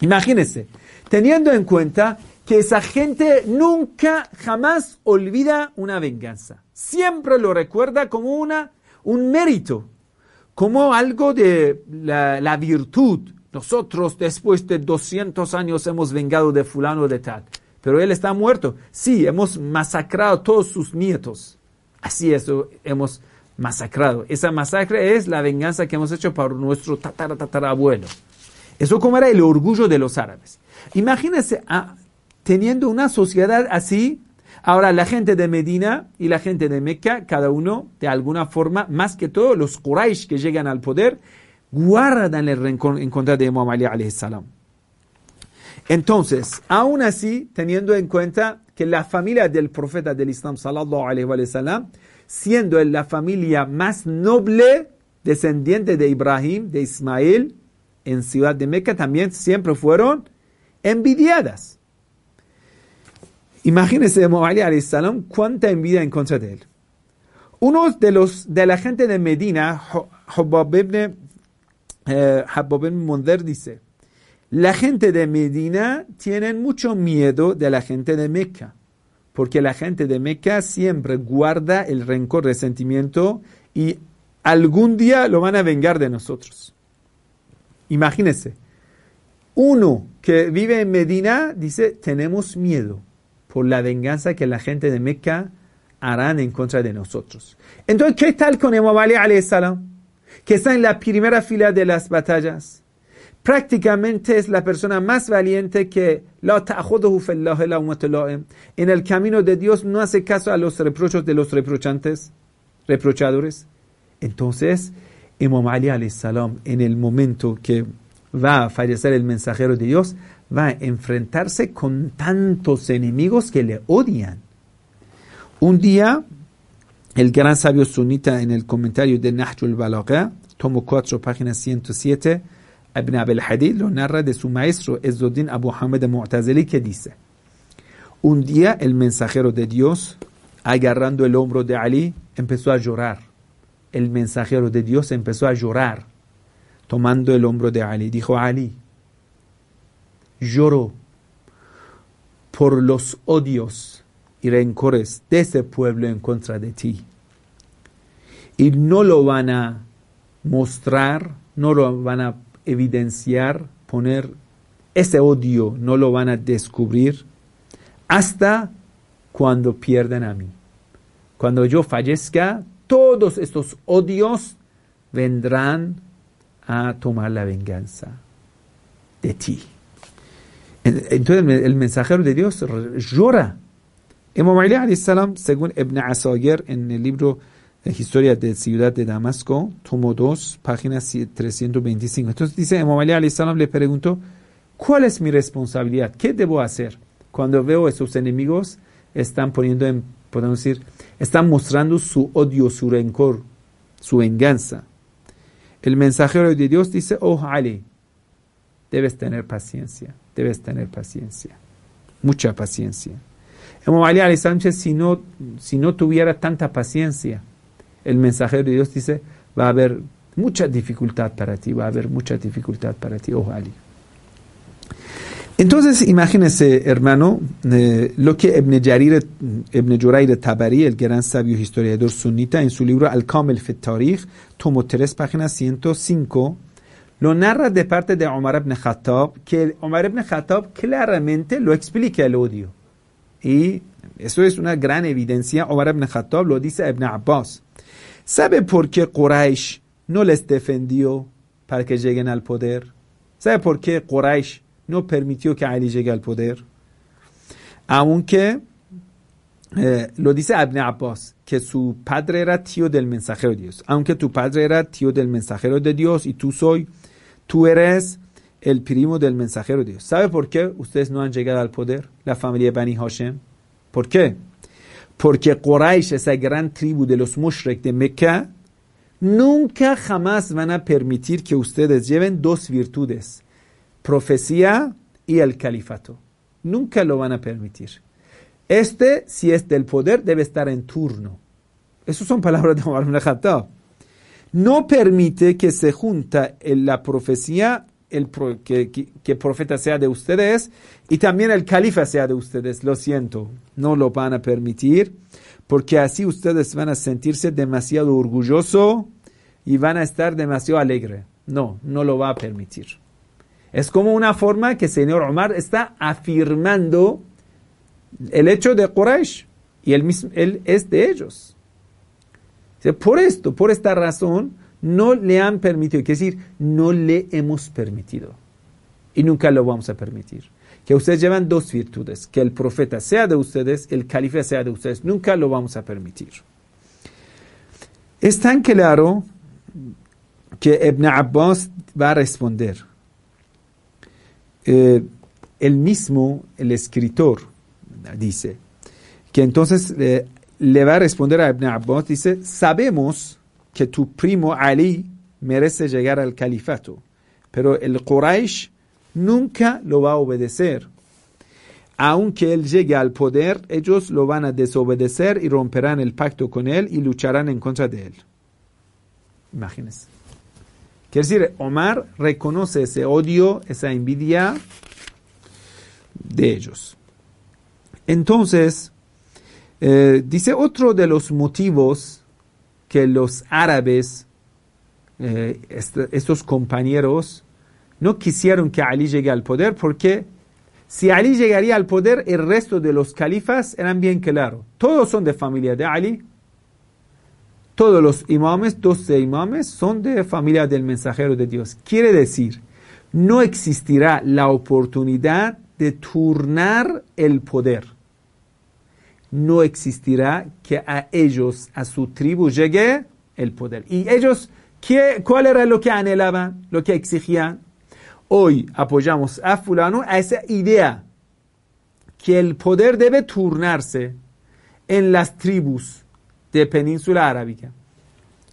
Imagínense, teniendo en cuenta que esa gente nunca, jamás olvida una venganza. Siempre lo recuerda como una, un mérito como algo de la, virtud. Nosotros después de 200 años hemos vengado de fulano de tal. Pero él está muerto. Sí, hemos masacrado a todos sus nietos. Así es, hemos masacrado. Esa masacre es la venganza que hemos hecho para nuestro tataratatarabuelo. Eso como era el orgullo de los árabes. Imagínense ah, teniendo una sociedad así, Ahora, la gente de Medina y la gente de Meca, cada uno, de alguna forma, más que todo, los Quraysh que llegan al poder, guardan el rencor en contra de Imam Ali salam. Entonces, aún así, teniendo en cuenta que la familia del profeta del Islam, sallallahu alayhi wa sallam, siendo la familia más noble, descendiente de Ibrahim, de Ismael, en ciudad de Meca, también siempre fueron envidiadas. Imagínense Ali salam cuánta envidia en contra de él. Uno de los de la gente de Medina, Habab ibn, eh, Munzer dice, la gente de Medina tienen mucho miedo de la gente de Meca, porque la gente de Meca siempre guarda el rencor, resentimiento y algún día lo van a vengar de nosotros. Imagínense, uno que vive en Medina dice, tenemos miedo por la venganza que la gente de Meca harán en contra de nosotros. Entonces, ¿qué tal con Imam Ali salam? Que está en la primera fila de las batallas. Prácticamente es la persona más valiente que en el camino de Dios no hace caso a los reprochos de los reprochantes, reprochadores. Entonces, Imam Ali salam, en el momento que va a fallecer el mensajero de Dios, va a enfrentarse con tantos enemigos que le odian. Un día, el gran sabio sunita en el comentario de Nahjul Balagha, tomo 4, página 107, Ibn Abel Hadid lo narra de su maestro Ezzuddin Abu Hamid Mu'tazili que dice, un día el mensajero de Dios, agarrando el hombro de Ali, empezó a llorar. El mensajero de Dios empezó a llorar, tomando el hombro de Ali. Dijo Ali, lloro por los odios y rencores de ese pueblo en contra de ti. Y no lo van a mostrar, no lo van a evidenciar, poner ese odio, no lo van a descubrir hasta cuando pierdan a mí. Cuando yo fallezca, todos estos odios vendrán a tomar la venganza de ti. Entonces el mensajero de Dios llora Imam Ali según Ibn Asagir en el libro Historia de Ciudad de Damasco, tomo 2, página 325. Entonces dice Imam Ali le preguntó, ¿cuál es mi responsabilidad? ¿Qué debo hacer cuando veo a esos enemigos están poniendo en, podemos decir, están mostrando su odio, su rencor, su venganza? El mensajero de Dios dice, oh Ali, debes tener paciencia, debes tener paciencia, mucha paciencia. Imam Ali Sánchez, si no, si no tuviera tanta paciencia, el mensajero de Dios dice, va a haber mucha dificultad para ti, va a haber mucha dificultad para ti, oh Ali. Entonces, imagínense, hermano, eh, lo que Ibn, Jarir, Ibn Tabari, el gran sabio historiador sunita, en su libro Al-Kamil Fit Tarikh, tomo 3, página 105, lo narra de parte de Omar ibn Khattab, que Omar ibn Khattab claramente lo explica el odio. Y eso es una gran evidencia. Omar ibn Khattab lo dice Ibn Abbas. ¿Sabe por qué Quraysh no les defendió para que lleguen al poder? ¿Sabe por qué Quraysh no permitió que Ali llegue al poder? Aunque eh, lo dice Ibn Abbas, que su padre era tío del mensajero de Dios. Aunque tu padre era tío del mensajero de Dios y tú soy, tú eres el primo del mensajero de Dios. ¿Sabe por qué ustedes no han llegado al poder? La familia Bani Hashem. ¿Por qué? Porque Quraysh, esa gran tribu de los mushrik de Mecca, nunca jamás van a permitir que ustedes lleven dos virtudes, profecía y el califato. Nunca lo van a permitir. Este, si es del poder, debe estar en turno. Esas son palabras de Omar ibn No permite que se junta la profecía el que, que, profeta sea de ustedes y también el califa sea de ustedes. Lo siento, no lo van a permitir porque así ustedes van a sentirse demasiado orgulloso y van a estar demasiado alegre. No, no lo va a permitir. Es como una forma que el señor Omar está afirmando el hecho de Quraysh y él, mismo, él es de ellos. Por esto, por esta razón, no le han permitido, es decir, no le hemos permitido. Y nunca lo vamos a permitir. Que ustedes llevan dos virtudes, que el profeta sea de ustedes, el califa sea de ustedes, nunca lo vamos a permitir. Es tan claro que Ibn Abbas va a responder. Eh, el mismo, el escritor, dice, que entonces eh, le va a responder a Ibn Abbas, dice, sabemos que tu primo Ali merece llegar al califato, pero el Quraysh nunca lo va a obedecer. Aunque él llegue al poder, ellos lo van a desobedecer y romperán el pacto con él y lucharán en contra de él. Imagínense. Quiere decir, Omar reconoce ese odio, esa envidia de ellos. Entonces, Eh, dice otro de los motivos que los árabes, eh, estos compañeros, no quisieron que Ali llegue al poder porque si Ali llegaría al poder, el resto de los califas eran bien claros. Todos son de familia de Ali. Todos los imames, 12 imames, son de familia del mensajero de Dios. Quiere decir, no existirá la oportunidad de turnar el poder. No existirá que a ellos, a su tribu, llegue el poder. Y ellos, ¿qué, ¿cuál era lo que anhelaban, lo que exigían? Hoy apoyamos a fulano a esa idea que el poder debe turnarse en las tribus de península arábica.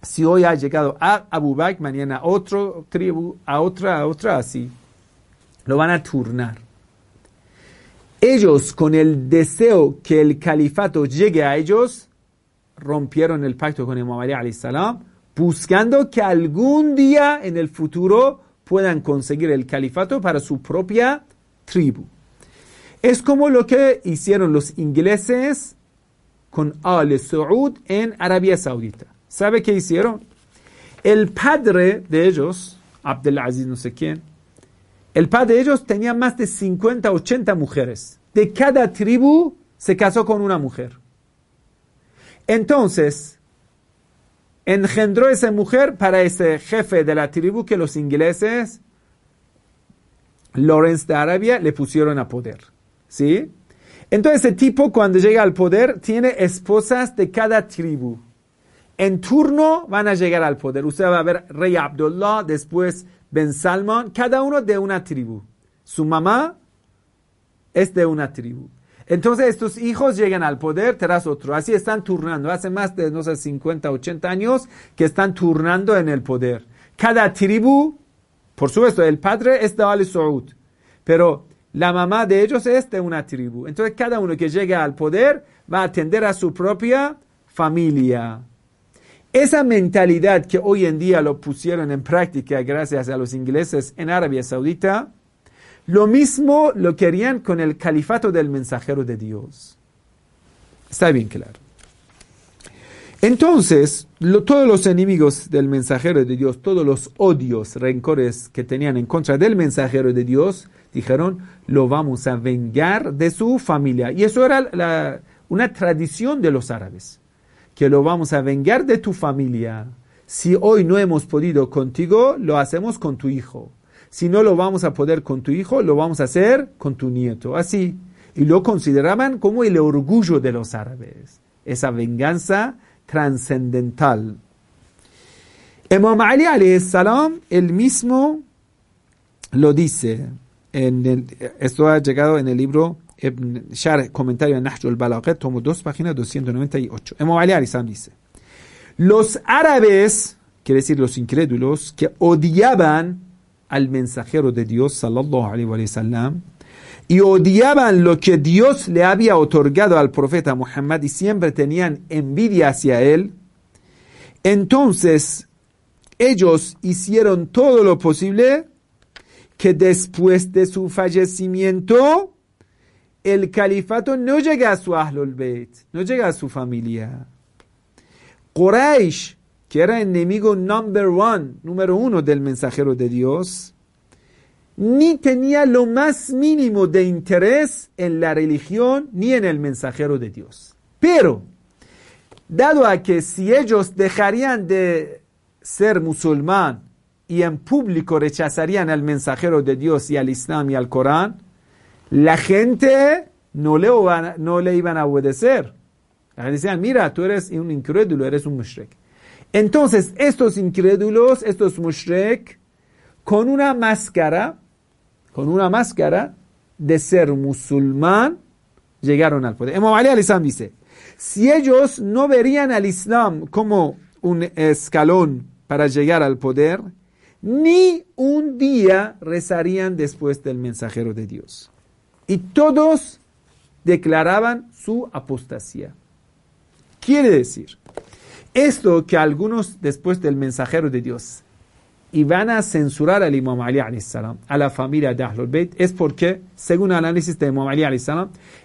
Si hoy ha llegado a Abu Bakr, mañana a otra tribu, a otra, a otra así, lo van a turnar. Ellos, con el deseo que el califato llegue a ellos, rompieron el pacto con Imam Ali salam, buscando que algún día en el futuro puedan conseguir el califato para su propia tribu. Es como lo que hicieron los ingleses con Al Saud en Arabia Saudita. ¿Sabe qué hicieron? El padre de ellos, Abdelaziz no sé quién, el padre de ellos tenía más de 50, 80 mujeres. De cada tribu se casó con una mujer. Entonces, engendró esa mujer para ese jefe de la tribu que los ingleses, Lawrence de Arabia, le pusieron a poder. ¿Sí? Entonces, ese tipo, cuando llega al poder, tiene esposas de cada tribu. En turno van a llegar al poder. Usted va a ver Rey Abdullah, después Ben Salman, cada uno de una tribu. Su mamá es de una tribu. Entonces estos hijos llegan al poder tras otro. Así están turnando. Hace más de, no sé, 50, 80 años que están turnando en el poder. Cada tribu, por supuesto, el padre es de Al Saud, pero la mamá de ellos es de una tribu. Entonces cada uno que llega al poder va a atender a su propia familia. Esa mentalidad que hoy en día lo pusieron en práctica gracias a los ingleses en Arabia Saudita, lo mismo lo querían con el califato del mensajero de Dios. Está bien claro. Entonces, todos los enemigos del mensajero de Dios, todos los odios, rencores que tenían en contra del mensajero de Dios, dijeron, lo vamos a vengar de su familia. Y eso era una tradición de los árabes que lo vamos a vengar de tu familia. Si hoy no hemos podido contigo, lo hacemos con tu hijo. Si no lo vamos a poder con tu hijo, lo vamos a hacer con tu nieto. Así. Y lo consideraban como el orgullo de los árabes. Esa venganza trascendental. Imam Ali salam, el mismo lo dice. En esto ha llegado en el libro Ibn Shar, comentario en Nahj al-Balaghat, tomo 2, página 298. Imam Ali dice, los árabes, quiere decir los incrédulos, que odiaban al mensajero de Dios, sallallahu alaihi wa sallam, y odiaban lo que Dios le había otorgado al profeta Muhammad y siempre tenían envidia hacia él, entonces ellos hicieron todo lo posible que después de su fallecimiento el califato no llega a su Ahlul Bayt, no llega a su familia. Quraysh, que era enemigo number one, número uno del mensajero de Dios, ni tenía lo más mínimo de interés en la religión ni en el mensajero de Dios. Pero, dado a que si ellos dejarían de ser musulmán y en público rechazarían al mensajero de Dios y al Islam y al Corán, la gente no le, no le iban a obedecer. Decían, mira, tú eres un incrédulo, eres un mushrik. Entonces, estos incrédulos, estos mushrik, con una máscara, con una máscara de ser musulmán, llegaron al poder. Imam Ali al-Islam dice, si ellos no verían al Islam como un escalón para llegar al poder, ni un día rezarían después del mensajero de Dios y todos declaraban su apostasía. Quiere decir, esto que algunos después del mensajero de Dios y van a censurar al Imam Ali a la familia de Ahlul Bayt, es porque, según el análisis de Imam Ali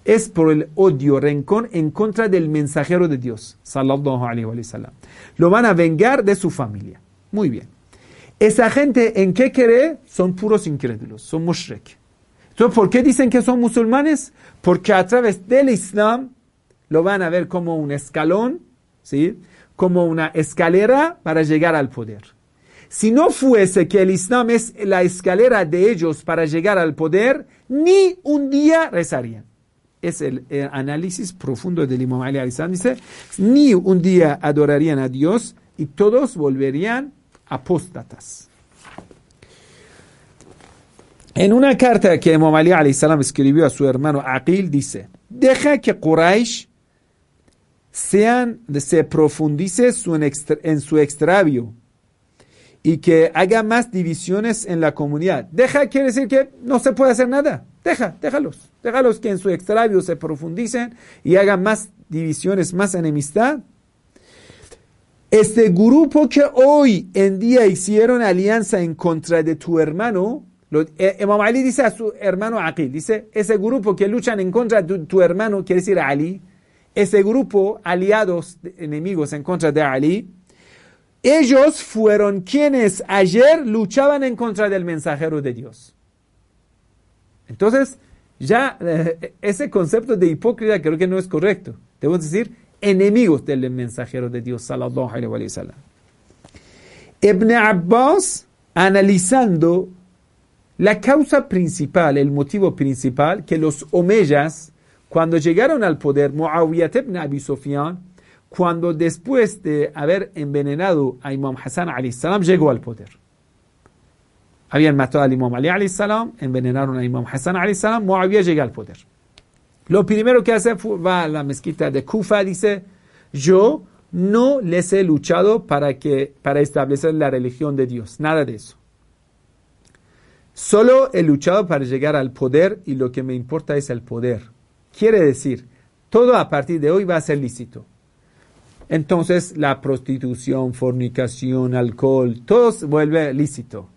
es por el odio, rencor en contra del mensajero de Dios, sallallahu alayhi wa sallam. Lo van a vengar de su familia. Muy bien. Esa gente, ¿en qué cree? Son puros incrédulos, son mushrik. Entonces, ¿por qué dicen que son musulmanes? Porque a través del Islam lo van a ver como un escalón, ¿sí? Como una escalera para llegar al poder. Si no fuese que el Islam es la escalera de ellos para llegar al poder, ni un día rezarían. Es el, análisis profundo del Imam Ali al-Islam. Dice, ni un día adorarían a Dios y todos volverían apóstatas. En una carta que Imam Ali al-Islam escribió a su hermano Aqil, dice, deja que Quraysh sean, se profundice en su extravio y que haga más divisiones en la comunidad. Deja quiere decir que no se puede hacer nada. Deja, déjalos. Déjalos que en su extravio se profundicen y hagan más divisiones, más enemistad. Este grupo que hoy en día hicieron alianza en contra de tu hermano, eh, Imam Ali dice a su hermano Aqil, dice, ese grupo que luchan en contra de tu hermano, quiere decir Ali, ese grupo aliados enemigos en contra de Ali, ellos fueron quienes ayer luchaban en contra del mensajero de Dios. Entonces, ya eh, ese concepto de hipócrita creo que no es correcto. Debemos decir enemigos del mensajero de Dios, sallallahu alaihi wa sallam. Ibn Abbas, analizando la causa principal, el motivo principal, que los omeyas, cuando llegaron al poder, Muawiyah ibn Abi Sufyan, cuando después de haber envenenado a Imam Hassan salam llegó al poder. Habían matado al Imam Ali salam, envenenaron a Imam Hassan salam, Muawiyah llega al poder. Lo primero que hace fue, va a la mezquita de Kufa, dice, yo no les he luchado para, que, para establecer la religión de Dios, nada de eso. Solo he luchado para llegar al poder y lo que me importa es el poder. Quiere decir, todo a partir de hoy va a ser lícito. Entonces la prostitución, fornicación, alcohol, todo vuelve lícito.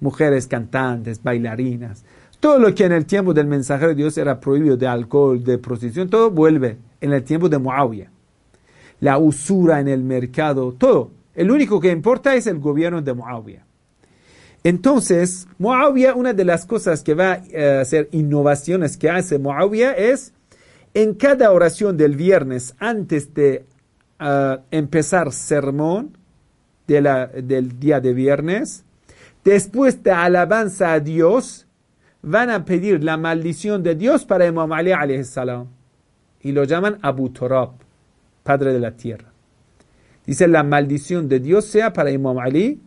Mujeres cantantes, bailarinas, todo lo que en el tiempo del mensajero de Dios era prohibido de alcohol, de prostitución, todo vuelve en el tiempo de Muawiyah. La usura en el mercado, todo. El único que importa es el gobierno de Muawiyah. Entonces, Muawiyah, una de las cosas que va a hacer innovaciones que hace Muawiyah es en cada oración del viernes antes de empezar sermón del día de viernes. Después de alabanza a Dios, van a pedir la maldición de Dios para Imam Ali salam. Y lo llaman Abu Turab, padre de la tierra. Dice la maldición de Dios sea para Imam Ali,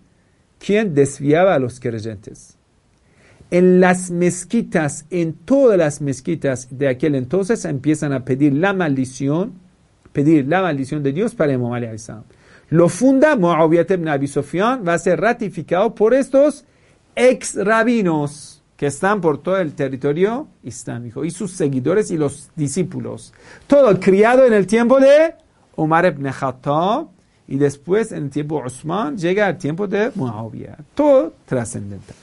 quien desviaba a los creyentes. En las mezquitas, en todas las mezquitas de aquel entonces, empiezan a pedir la maldición pedir la maldición de Dios para Imam Ali Lo funda Muawiyah ibn Abi Sufyan, va a ser ratificado por estos ex rabinos que están por todo el territorio islámico y sus seguidores y los discípulos. Todo criado en el tiempo de Umar ibn Khattab y después en el tiempo de Usman llega el tiempo de Muawiyah. Todo trascendental.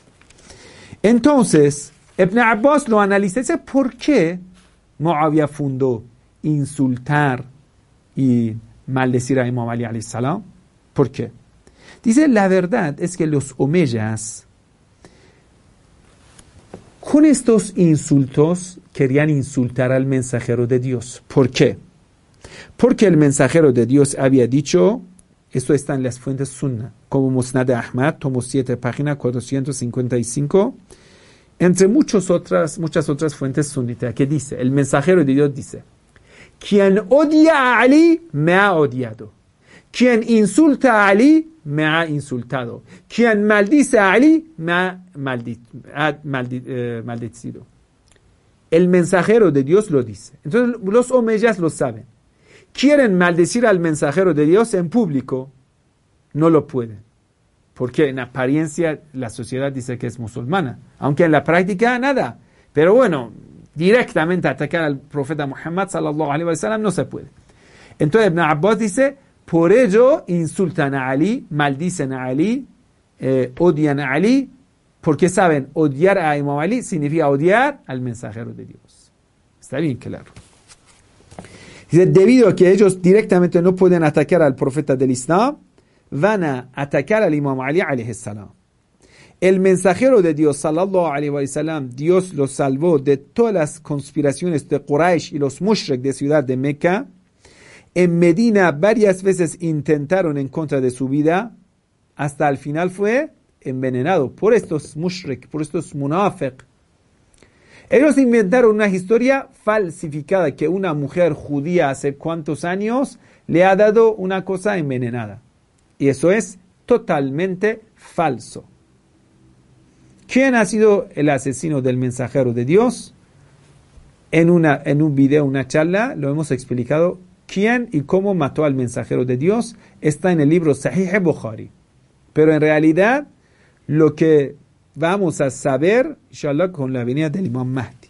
Entonces, Ibn Abbas lo analiza dice, ¿por qué Muawiyah fundó insultar y maldecir a Imam Ali salam. ¿Por qué? Dice, la verdad es que los omeyas con estos insultos querían insultar al mensajero de Dios. ¿Por qué? Porque el mensajero de Dios había dicho, esto está en las fuentes sunna, como Musnad Ahmad, tomo 7, página 455, entre muchas otras, muchas otras fuentes sunitas, que dice, el mensajero de Dios dice, quien odia a Ali me ha odiado. Quien insulta a Ali me ha insultado. Quien maldice a Ali me ha, eh, maldecido. El mensajero de Dios lo dice. Entonces los omeyas lo saben. Quieren maldecir al mensajero de Dios en público. No lo pueden. Porque en apariencia la sociedad dice que es musulmana. Aunque en la práctica nada. Pero bueno, directamente atacar al profeta Muhammad sallallahu alaihi wasallam no se puede. Entonces Ibn Abbas dice, por ello insultan a Ali, maldicen a Ali eh, odian a Ali porque saben, odiar a Imam Ali significa odiar al mensajero de Dios. Está bien claro. Dice, debido a que ellos directamente no pueden atacar al profeta del Islam, van a atacar al Imam Ali salam. El mensajero de Dios, sallallahu alayhi wa sallam, Dios lo salvó de todas las conspiraciones de Quraysh y los mushrik de ciudad de Meca. En Medina varias veces intentaron en contra de su vida, hasta al final fue envenenado por estos mushrik, por estos munafiq. Ellos inventaron una historia falsificada que una mujer judía hace cuántos años le ha dado una cosa envenenada. Y eso es totalmente falso. ¿Quién ha sido el asesino del mensajero de Dios? En, una, en un video, una charla, lo hemos explicado. ¿Quién y cómo mató al mensajero de Dios? Está en el libro Sahih Bukhari. Pero en realidad, lo que vamos a saber, inshallah, con la venida del Imam Mahdi.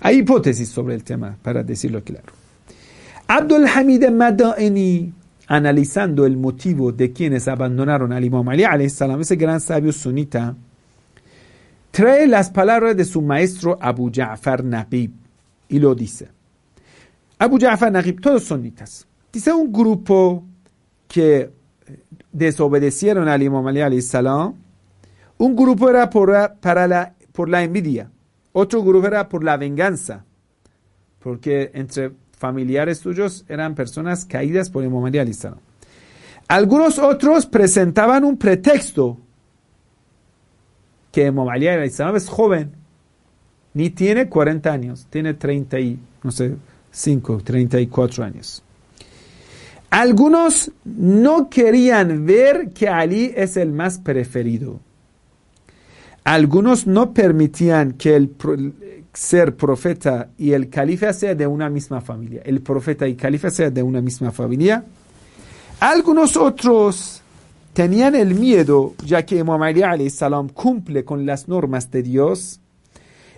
Hay hipótesis sobre el tema, para decirlo claro. Abdul Hamid Madaini, analizando el motivo de quienes abandonaron al Imam Ali, ese gran sabio sunita, trae las palabras de su maestro Abu Ja'far Naqib y lo dice. Abu Ja'far Naqib, todos sonitas. Dice un grupo que desobedecieron al Imam Ali salam. Un grupo era por, para la, por la envidia, otro grupo era por la venganza, porque entre familiares suyos eran personas caídas por Ali salam. Algunos otros presentaban un pretexto que Imam Ali es joven, ni tiene 40 años, tiene 30 y, no sé, 5, 34 años. Algunos no querían ver que Ali es el más preferido. Algunos no permitían que el ser profeta y el califa sea de una misma familia. El profeta y califa sea de una misma familia. Algunos otros tenían el miedo, ya que Imam Ali salam cumple con las normas de Dios,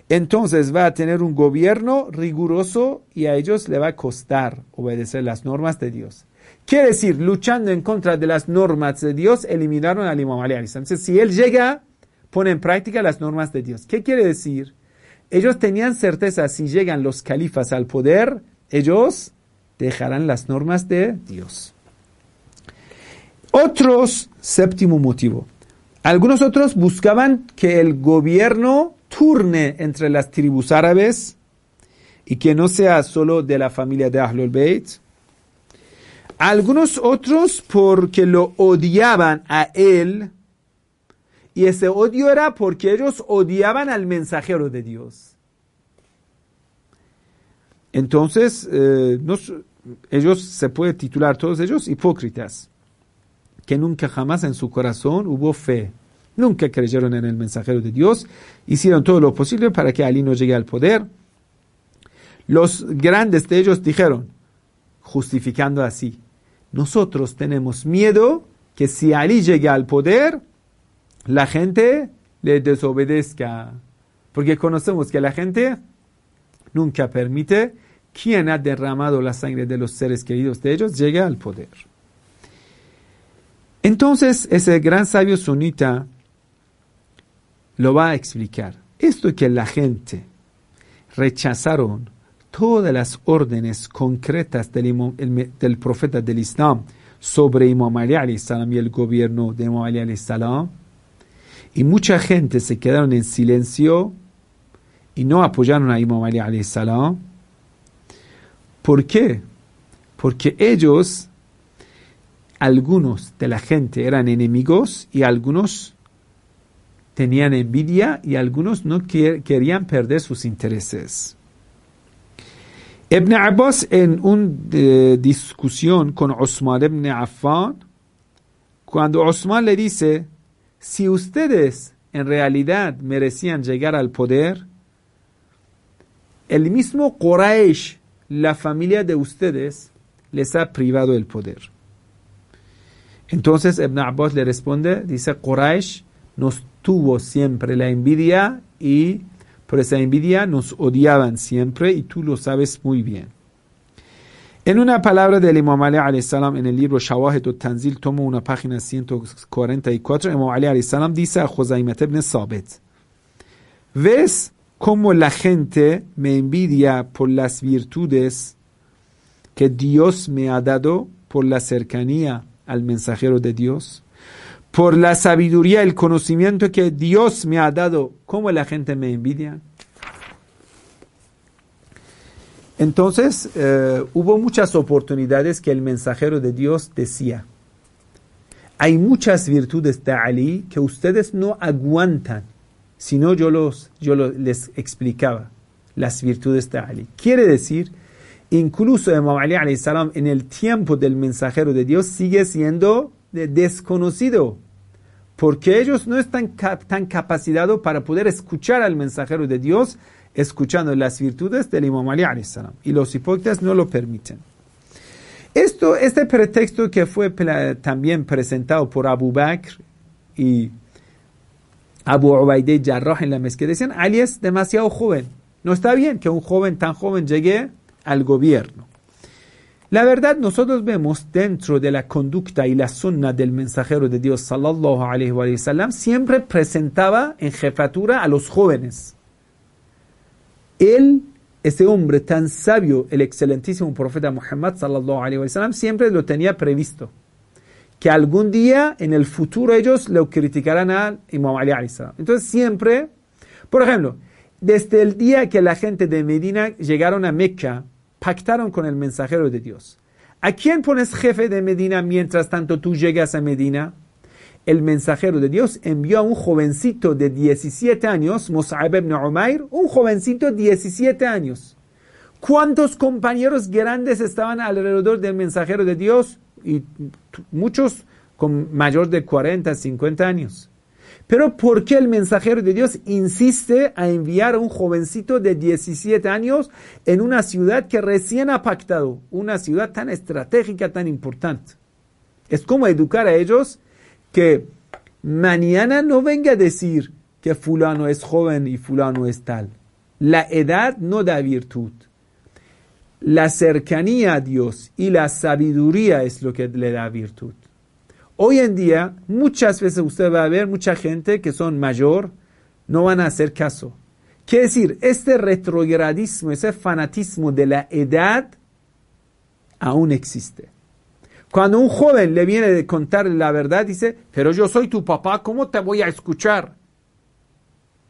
entonces va a tener un gobierno riguroso y a ellos le va a costar obedecer las normas de Dios. Quiere decir, luchando en contra de las normas de Dios, eliminaron al Imam Ali. Entonces, si él llega, pone en práctica las normas de Dios. ¿Qué quiere decir? Ellos tenían certeza, si llegan los califas al poder, ellos dejarán las normas de Dios. Otros, séptimo motivo. Algunos otros buscaban que el gobierno turne entre las tribus árabes y que no sea solo de la familia de Ahlul Bayt. Algunos otros porque lo odiaban a él y ese odio era porque ellos odiaban al mensajero de Dios. Entonces, eh, ellos se puede titular todos ellos hipócritas que nunca jamás en su corazón hubo fe. Nunca creyeron en el mensajero de Dios, hicieron todo lo posible para que Ali no llegue al poder. Los grandes de ellos dijeron, justificando así, nosotros tenemos miedo que si Ali llegue al poder, la gente le desobedezca, porque conocemos que la gente nunca permite quien ha derramado la sangre de los seres queridos de ellos llegue al poder. Entonces, ese gran sabio sunita lo va a explicar. Esto que la gente rechazaron todas las órdenes concretas del, profeta del Islam sobre Imam Ali y el gobierno de Imam Ali y mucha gente se quedaron en silencio y no apoyaron a Imam Ali salam. ¿Por qué? Porque ellos algunos de la gente eran enemigos y algunos tenían envidia y algunos no querían perder sus intereses. Ibn Abbas en una eh, discusión con Osman ibn Affan, cuando Osman le dice, si ustedes en realidad merecían llegar al poder, el mismo Quraysh, la familia de ustedes, les ha privado el poder. Entonces Ibn Abbas le responde, dice, Quraysh nos tuvo siempre la envidia y por esa envidia nos odiaban siempre y tú lo sabes muy bien. En una palabra del Imam Ali salam en el libro Shawahid Tanzil, tomo una página 144, Imam Ali salam dice a Josaimet ibn Sabit, ¿ves cómo la gente me envidia por las virtudes que Dios me ha dado por la cercanía al mensajero de Dios? Por la sabiduría, el conocimiento que Dios me ha dado, ¿cómo la gente me envidia? Entonces, eh, hubo muchas oportunidades que el mensajero de Dios decía, hay muchas virtudes de Ali que ustedes no aguantan, si no yo, los, yo les explicaba las virtudes de Ali. Quiere decir, incluso Imam Ali salam, en el tiempo del mensajero de Dios sigue siendo desconocido, porque ellos no están tan capacitados para poder escuchar al mensajero de Dios escuchando las virtudes del Imam Ali salam, y los hipócritas no lo permiten. Esto, este pretexto que fue también presentado por Abu Bakr y Abu Ubaideh Jarrah en la mezquita, decían, Ali es demasiado joven. No está bien que un joven tan joven llegue al gobierno. La verdad, nosotros vemos dentro de la conducta y la sunna del mensajero de Dios, sallallahu alaihi wa sallam, siempre presentaba en jefatura a los jóvenes él, ese hombre tan sabio, el excelentísimo profeta Muhammad sallallahu alaihi wasallam, siempre lo tenía previsto. Que algún día en el futuro ellos lo criticarán al Imam Ali Entonces siempre, por ejemplo, desde el día que la gente de Medina llegaron a Mecca, pactaron con el mensajero de Dios. ¿A quién pones jefe de Medina mientras tanto tú llegas a Medina? El mensajero de Dios envió a un jovencito de 17 años, Mus'ab ibn Umair, un jovencito de 17 años. ¿Cuántos compañeros grandes estaban alrededor del mensajero de Dios? Y muchos con mayor de 40, 50 años. Pero ¿por qué el mensajero de Dios insiste a enviar a un jovencito de 17 años en una ciudad que recién ha pactado, una ciudad tan estratégica, tan importante? Es como educar a ellos que mañana no venga a decir que fulano es joven y fulano es tal. La edad no da virtud. La cercanía a Dios y la sabiduría es lo que le da virtud. Hoy en día, muchas veces usted va a ver mucha gente que son mayor, no van a hacer caso. Quiere decir, este retrogradismo, ese fanatismo de la edad, aún existe. Cuando un joven le viene de contar la verdad, dice, pero yo soy tu papá, ¿cómo te voy a escuchar?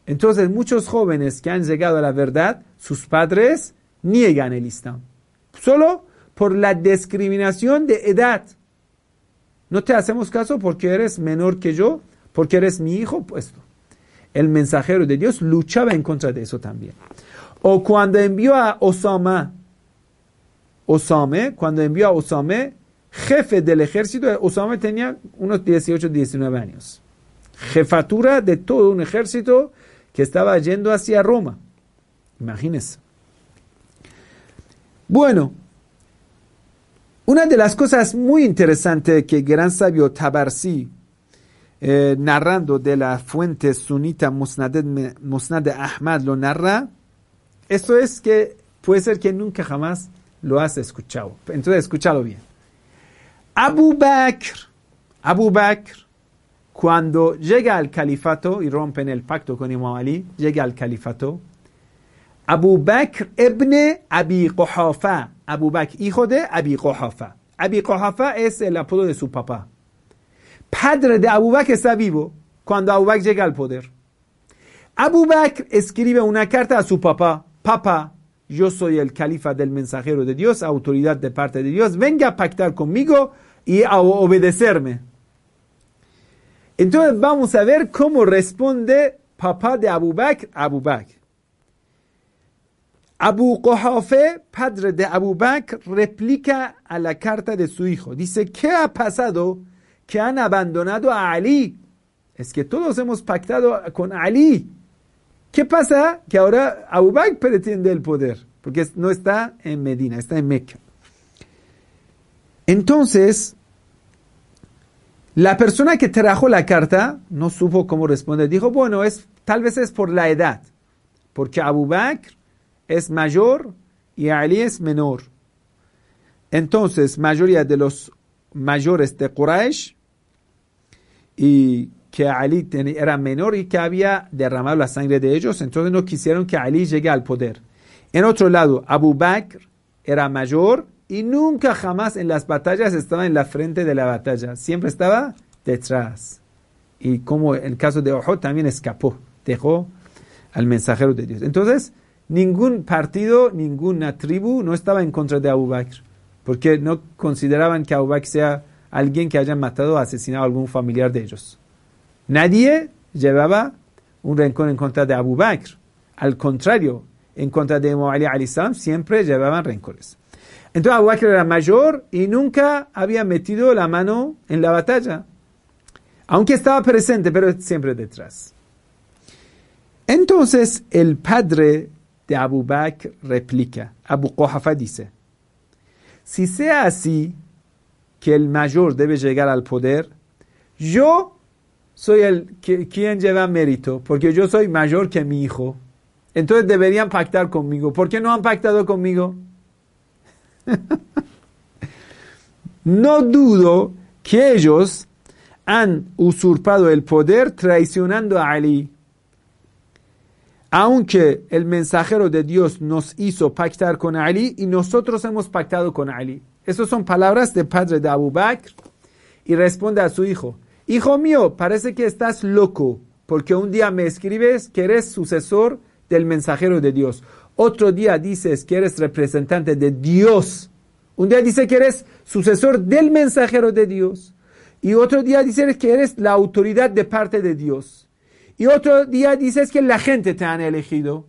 Entonces muchos jóvenes que han llegado a la verdad, sus padres niegan el Islam. Solo por la discriminación de edad. No te hacemos caso porque eres menor que yo, porque eres mi hijo, puesto. El mensajero de Dios luchaba en contra de eso también. O cuando envió a Osama, Osame, cuando envió a Osame, jefe del ejército, Osama tenía unos 18, 19 años. Jefatura de todo un ejército que estaba yendo hacia Roma. Imagínense. Bueno, una de las cosas muy interesantes que el gran sabio Tabarsi, eh, narrando de la fuente sunita Musnad Ahmad, lo narra, esto es que puede ser que nunca jamás lo has escuchado. Entonces, escúchalo bien. Abu Bakr, Abu Bakr, cuando llega al califato y rompen el pacto con Imam Ali, llega al califato, Abu Bakr ibn Abi Quhafa, Abu Bakr, hijo de Abi Quhafa. Abi Quhafa es el apodo de su papá. Padre de Abu Bakr está vivo cuando Abu Bakr llega al poder. Abu Bakr escribe una carta a su papá, papá, yo soy el califa del mensajero de Dios, autoridad de parte de Dios, venga a pactar conmigo y a obedecerme. Entonces vamos a ver cómo responde papá de Abu Bakr, Abu Bakr. Abu Quhafe, padre de Abu Bakr, replica a la carta de su hijo. Dice, ¿qué ha pasado que han abandonado a Ali? Es que todos hemos pactado con Ali. ¿Qué pasa? Que ahora Abu Bakr pretende el poder, porque no está en Medina, está en Mecca. Entonces, la persona que trajo la carta no supo cómo responder. Dijo, bueno, es, tal vez es por la edad, porque Abu Bakr es mayor y Ali es menor. entonces mayoría de los mayores de Quraysh y que Ali era menor y que había derramado la sangre de ellos, entonces no quisieron que Ali llegue al poder. En otro lado, Abu Bakr era mayor y nunca jamás en las batallas estaba en la frente de la batalla, siempre estaba detrás. Y como el caso de Uhud también escapó, dejó al mensajero de Dios. Entonces, ningún partido, ninguna tribu no estaba en contra de Abu Bakr, porque no consideraban que Abu Bakr sea alguien que haya matado o asesinado a algún familiar de ellos. Nadie llevaba un rencor en contra de Abu Bakr. Al contrario, en contra de Imam Ali siempre llevaban rencores. Entonces Abu Bakr era mayor y nunca había metido la mano en la batalla. Aunque estaba presente, pero siempre detrás. Entonces el padre de Abu Bakr replica, Abu Quhafa dice, si sea así que el mayor debe llegar al poder, yo soy el que, quien lleva mérito, porque yo soy mayor que mi hijo. Entonces deberían pactar conmigo. ¿Por qué no han pactado conmigo? no dudo que ellos han usurpado el poder traicionando a Ali. Aunque el mensajero de Dios nos hizo pactar con Ali y nosotros hemos pactado con Ali. Esas son palabras del padre de Abu Bakr y responde a su hijo, Hijo mío, parece que estás loco, porque un día me escribes que eres sucesor del mensajero de Dios. Otro día dices que eres representante de Dios. Un día dice que eres sucesor del mensajero de Dios. Y otro día dices que eres la autoridad de parte de Dios. Y otro día dices que la gente te han elegido.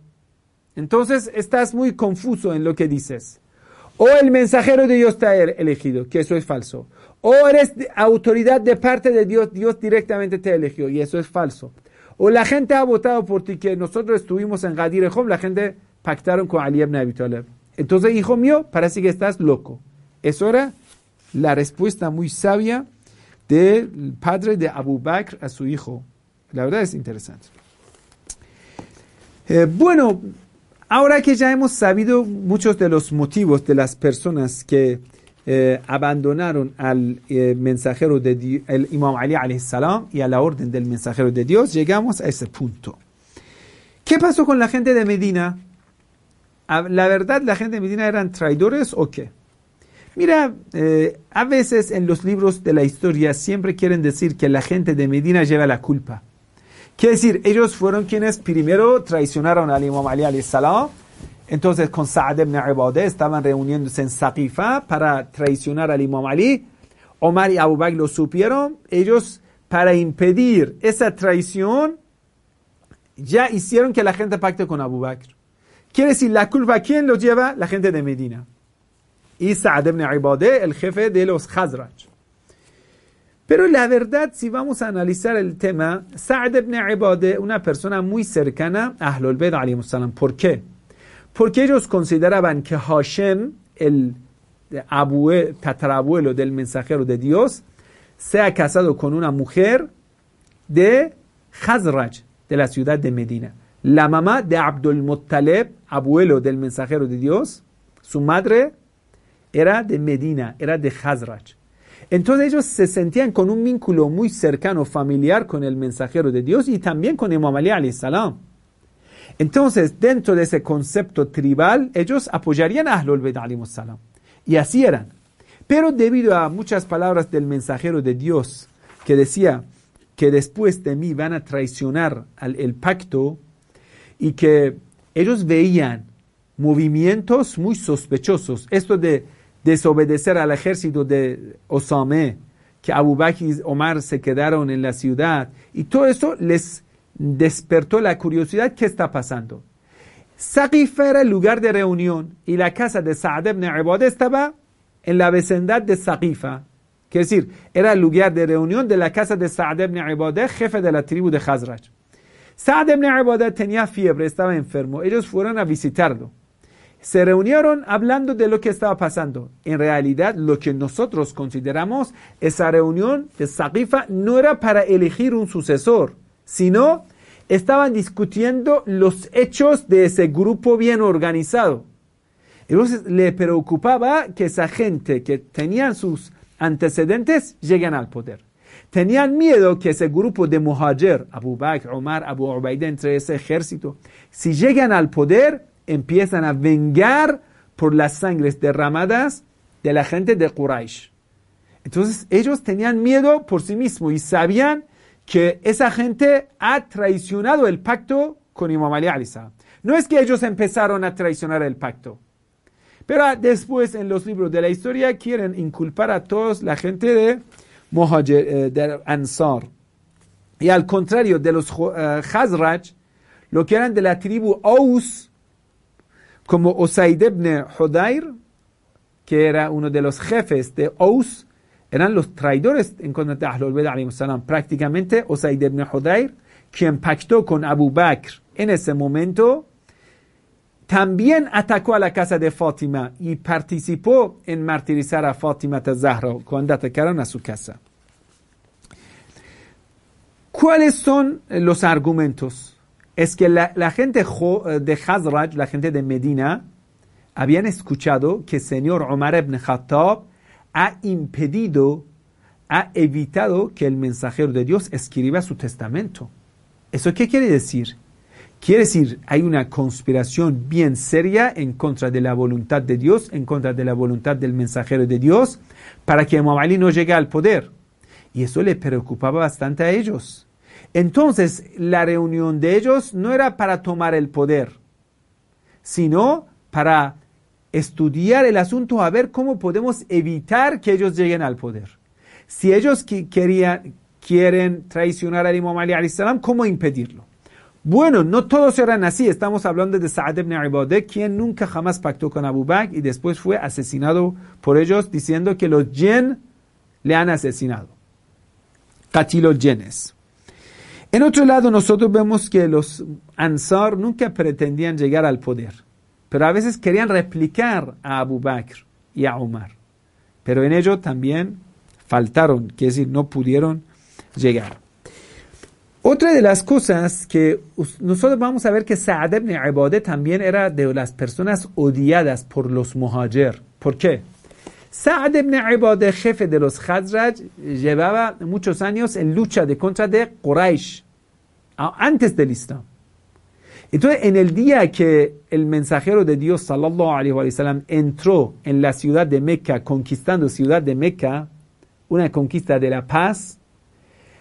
Entonces estás muy confuso en lo que dices. O el mensajero de Dios te ha elegido, que eso es falso. O eres autoridad de parte de Dios, Dios directamente te eligió, y eso es falso. O la gente ha votado por ti, que nosotros estuvimos en Gadir la gente pactaron con Ali ibn Abi Talib. Entonces, hijo mío, parece que estás loco. Eso era la respuesta muy sabia del padre de Abu Bakr a su hijo. La verdad es interesante. Eh, bueno, ahora que ya hemos sabido muchos de los motivos de las personas que eh, abandonaron al eh, mensajero de el Imam Ali salam y a la orden del mensajero de Dios, llegamos a ese punto. ¿Qué pasó con la gente de Medina? La verdad, la gente de Medina eran traidores o qué? Mira, eh, a veces en los libros de la historia siempre quieren decir que la gente de Medina lleva la culpa. Quiere decir, ellos fueron quienes primero traicionaron al Imam Ali salam entonces con Sa'ad ibn Ibadah estaban reuniéndose en Saqifa para traicionar al Imam Ali. Omar y Abu Bakr lo supieron. Ellos, para impedir esa traición, ya hicieron que la gente pacte con Abu Bakr. Quiere decir, la culpa, ¿quién lo lleva? La gente de Medina. Y Sa'ad ibn Ibadah, el jefe de los Khazraj. Pero la verdad, si vamos a analizar el tema, Sa'ad ibn Ibadah, una persona muy cercana a Ahlul Bayt, ¿por qué? porque ellos consideraban que Hashem, el tatarabuelo del mensajero de Dios, se ha casado con una mujer de Khazraj, de la ciudad de Medina. La mamá de Abdul Muttaleb, abuelo del mensajero de Dios, su madre era de Medina, era de Khazraj. Entonces ellos se sentían con un vínculo muy cercano, familiar con el mensajero de Dios y también con Imam Ali salam. Entonces, dentro de ese concepto tribal, ellos apoyarían a Ahlul Bayt salam. Y así eran. Pero debido a muchas palabras del mensajero de Dios, que decía que después de mí van a traicionar el pacto, y que ellos veían movimientos muy sospechosos. Esto de desobedecer al ejército de Osame, que Abu Bakr y Omar se quedaron en la ciudad, y todo eso les despertó la curiosidad, ¿qué está pasando? Saqifa era el lugar de reunión y la casa de Sa'ad ibn Ibadah estaba en la vecindad de Saqifa. Es decir, era el lugar de reunión de la casa de Sa'ad ibn Ibadah, jefe de la tribu de Khazraj. Sa'ad ibn tenía fiebre, estaba enfermo. Ellos fueron a visitarlo. Se reunieron hablando de lo que estaba pasando. En realidad, lo que nosotros consideramos esa reunión de Saqifa no era para elegir un sucesor sino estaban discutiendo los hechos de ese grupo bien organizado. Entonces le preocupaba que esa gente que tenían sus antecedentes lleguen al poder. Tenían miedo que ese grupo de muhajir, Abu Bakr, Omar, Abu Ubaida, entre ese ejército, si llegan al poder, empiezan a vengar por las sangres derramadas de la gente de Quraysh. Entonces ellos tenían miedo por sí mismos y sabían que esa gente ha traicionado el pacto con Imam Ali No es que ellos empezaron a traicionar el pacto, pero después en los libros de la historia quieren inculpar a todos la gente de Muhajir, eh, de Ansar. Y al contrario de los uh, Khazraj, lo que eran de la tribu Aus, como Osaid ibn Hudayr, que era uno de los jefes de Aus, eran los traidores en contra de Ahlul Beda Prácticamente Osaid ibn Hudayr, quien pactó con Abu Bakr en ese momento, también atacó a la casa de Fátima y participó en martirizar a Fátima Zahra cuando atacaron a su casa. ¿Cuáles son los argumentos? Es que la, gente de Hazraj, la gente de Medina, habían escuchado que el señor Omar ibn Khattab ha impedido, ha evitado que el mensajero de Dios escriba su testamento. ¿Eso qué quiere decir? Quiere decir, hay una conspiración bien seria en contra de la voluntad de Dios, en contra de la voluntad del mensajero de Dios, para que Imam no llegue al poder. Y eso le preocupaba bastante a ellos. Entonces, la reunión de ellos no era para tomar el poder, sino para estudiar el asunto a ver cómo podemos evitar que ellos lleguen al poder. Si ellos querían, quieren traicionar al Imam Ali, ¿cómo impedirlo? Bueno, no todos eran así. Estamos hablando de Sa'ad ibn Ibadah, quien nunca jamás pactó con Abu Bakr y después fue asesinado por ellos diciendo que los yen le han asesinado. Catilo yenes. En otro lado, nosotros vemos que los Ansar nunca pretendían llegar al poder, pero a veces querían replicar a Abu Bakr y a Omar. Pero en ello también faltaron, quiere decir, no pudieron llegar. Otra de las cosas que nosotros vamos a ver que Sa'ad ibn Ibadah también era de las personas odiadas por los muhajir. ¿Por qué? Sa'ad ibn Ibadah, jefe de los Khazraj, llevaba muchos años en lucha de contra de Quraysh, antes del Islam. Entonces, en el día que el mensajero de Dios, sallallahu alaihi wa sallam, entró en la ciudad de Mecca, conquistando ciudad de Mecca, una conquista de la paz,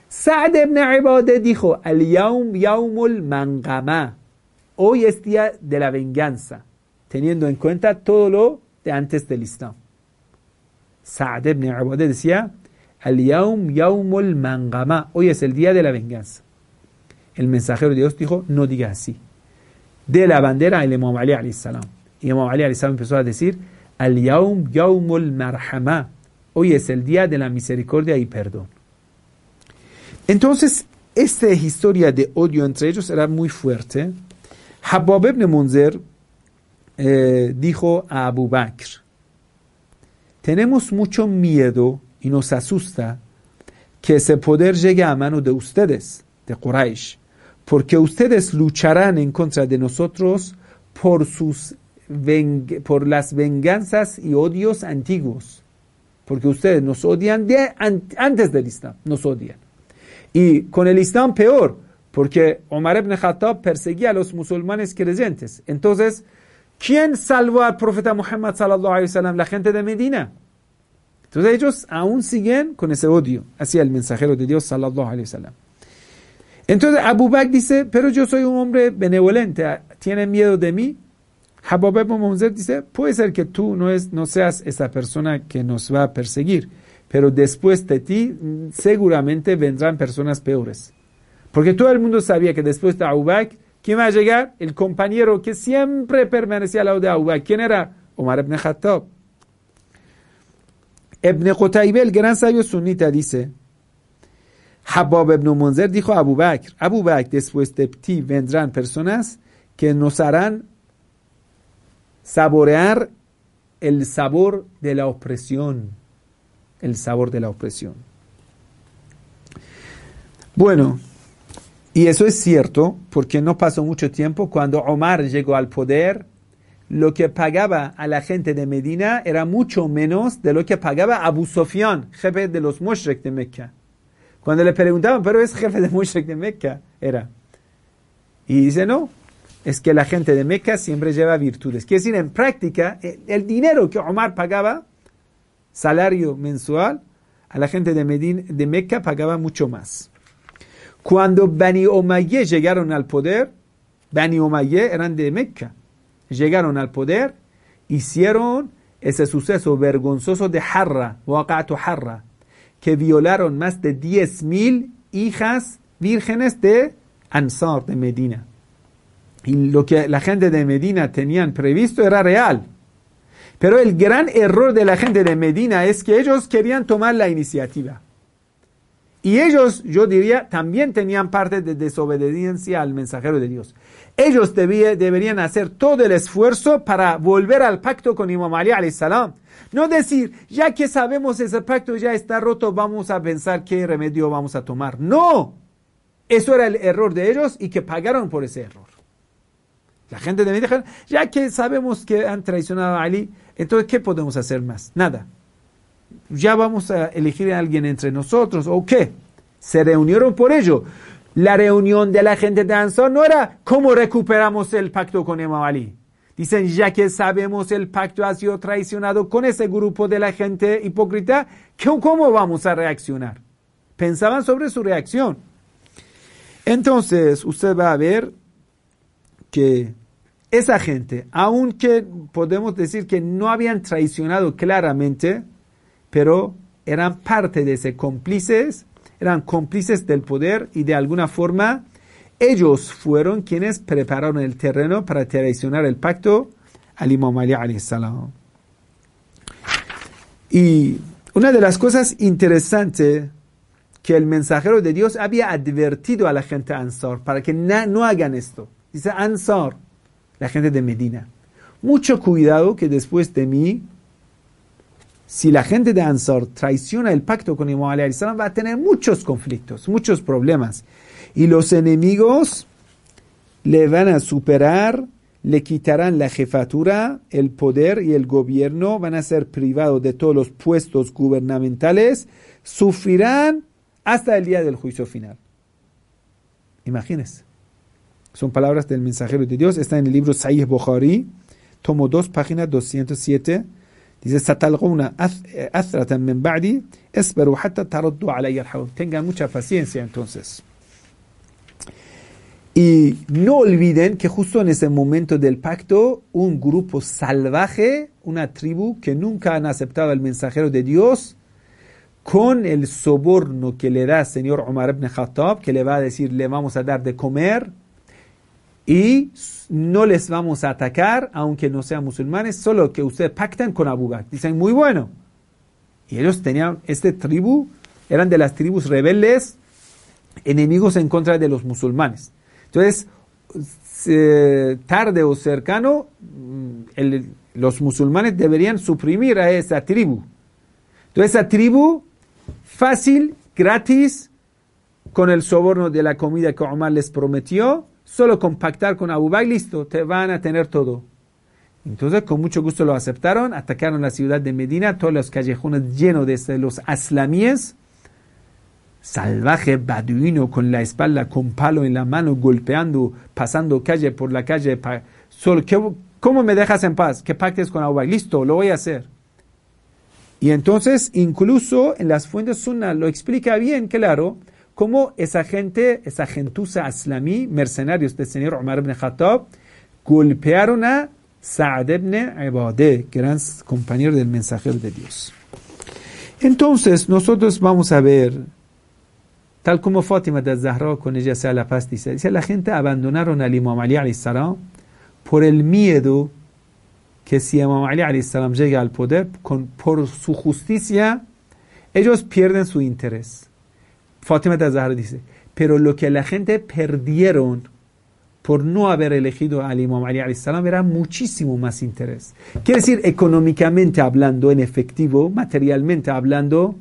Sa'ad ibn Ibadah dijo, al yaum yaumul mangama, hoy es día de la venganza, teniendo en cuenta todo lo de antes del Islam. Sa'ad ibn Ibadah decía, al yaum yaumul mangama, hoy es el día de la venganza. El mensajero de Dios dijo, no diga así. De la bandera al Imam Ali alayhi salam. Y Imam Ali alayhi salam empezó a decir, al yaum yaumul marhama, hoy es el día de la misericordia y perdón. Entonces, esta historia de odio entre ellos era muy fuerte. Habab ibn Munzer eh, dijo a Abu Bakr, tenemos mucho miedo y nos asusta que ese poder llegue a mano de ustedes, de Quraysh, porque ustedes lucharán en contra de nosotros por, sus por las venganzas y odios antiguos, porque ustedes nos odian antes del Islam, nos odian. Y con el Islam peor, porque Omar ibn Khattab perseguía a los musulmanes creyentes. Entonces, ¿quién salvó al profeta Muhammad sallallahu alaihi wasallam? La gente de Medina. Entonces ellos aún siguen con ese odio hacia el mensajero de Dios sallallahu alaihi wasallam. Entonces Abu Bakr dice, pero yo soy un hombre benevolente, ¿tienen miedo de mí? Habab ibn dice, puede ser que tú no, no seas esa persona que nos va a perseguir pero después de ti seguramente vendrán personas peores. Porque todo el mundo sabía que después de Abu ¿quién va a llegar? El compañero que siempre permanecía al lado de Abu ¿Quién era? Omar ibn Khattab. Ibn Qutaybe, el gran sabio sunita, dice, Habab ibn Munzer dijo a Abu Bakr, Abu Bakr, después de ti vendrán personas que nos harán saborear el sabor de la opresión el sabor de la opresión. Bueno, y eso es cierto porque no pasó mucho tiempo cuando Omar llegó al poder, lo que pagaba a la gente de Medina era mucho menos de lo que pagaba Abu Sofyan, jefe de los Mushrek de Mecca. Cuando le preguntaban, pero es jefe de Mushrek de Mecca, era. Y dice, no, es que la gente de Mecca siempre lleva virtudes. Quiere decir, en práctica, el, dinero que Omar pagaba, salario mensual, a la gente de, Medina, de Mecca pagaba mucho más. Cuando Bani Umayyeh llegaron al poder, Bani Umayyeh eran de Mecca, llegaron al poder, hicieron ese suceso vergonzoso de Harra, Waqatu Harra, que violaron más de 10.000 hijas vírgenes de Ansar, de Medina. Y lo que la gente de Medina tenían previsto era real. Pero el gran error de la gente de Medina es que ellos querían tomar la iniciativa. Y ellos, yo diría, también tenían parte de desobediencia al mensajero de Dios. Ellos deberían hacer todo el esfuerzo para volver al pacto con Imam Ali salam. No decir, ya que sabemos ese pacto ya está roto, vamos a pensar qué remedio vamos a tomar. No, eso era el error de ellos y que pagaron por ese error. La gente de Medina, ya que sabemos que han traicionado a Ali, entonces ¿qué podemos hacer más? Nada. Ya vamos a elegir a alguien entre nosotros, ¿o qué? Se reunieron por ello. La reunión de la gente de Ansar no era cómo recuperamos el pacto con Imam Ali. Dicen, ya que sabemos el pacto ha sido traicionado con ese grupo de la gente hipócrita, ¿cómo vamos a reaccionar? Pensaban sobre su reacción. Entonces, usted va a ver que esa gente, aunque podemos decir que no habían traicionado claramente, pero eran parte de ese cómplices, eran cómplices del poder y de alguna forma ellos fueron quienes prepararon el terreno para traicionar el pacto al Imam Ali. Y una de las cosas interesantes que el mensajero de Dios había advertido a la gente Ansar para que no hagan esto. Dice Ansar, la gente de Medina. Mucho cuidado que después de mí, si la gente de Ansar traiciona el pacto con Imam Ali va a tener muchos conflictos, muchos problemas. Y los enemigos le van a superar, le quitarán la jefatura, el poder y el gobierno, van a ser privados de todos los puestos gubernamentales, sufrirán hasta el día del juicio final. Imagínense. Son palabras del mensajero de Dios. Está en el libro Sahih Bukhari, tomo 2, página 207. Dice, Tengan mucha paciencia entonces. Y no olviden que justo en ese momento del pacto, un grupo salvaje, una tribu que nunca han aceptado al mensajero de Dios, con el soborno que le da el señor Omar ibn Khattab, que le va a decir, le vamos a dar de comer, y no les vamos a atacar, aunque no sean musulmanes, solo que ustedes pactan con Abu Bakr. Dicen, muy bueno. Y ellos tenían, este tribu, eran de las tribus rebeldes, enemigos en contra de los musulmanes. Entonces, tarde o cercano, mm, los musulmanes deberían suprimir a esa tribu. Entonces, esa tribu, fácil, gratis, con el soborno de la comida que Omar les prometió, solo compactar con Abu Bakr, listo, te van a tener todo. Entonces, con mucho gusto lo aceptaron, atacaron la ciudad de Medina, todos los callejones llenos de los aslamíes, salvaje baduino con la espalda, con palo en la mano, golpeando, pasando calle por la calle. Solo, ¿Cómo me dejas en paz? Que pactes con Abu Bakr. Listo, lo voy a hacer. Y entonces, incluso en las fuentes sunna lo explica bien, claro, cómo esa gente, esa gentuza aslamí, mercenarios del señor Omar ibn Khattab, golpearon a Sa'ad ibn Ibadeh, gran compañero del mensajero de Dios. Entonces, nosotros vamos a ver, tal como Fátima de Zahra, con ella sea la paz, dice, dice, la gente abandonaron al Imam Ali salam por el miedo que si Imam Ali salam llega al poder, con, por su justicia, ellos pierden su interés. Fátima de dice, pero lo que la gente perdieron por no haber elegido al Imam Ali salam era muchísimo más interés. Quiere decir, económicamente hablando, en efectivo, materialmente hablando,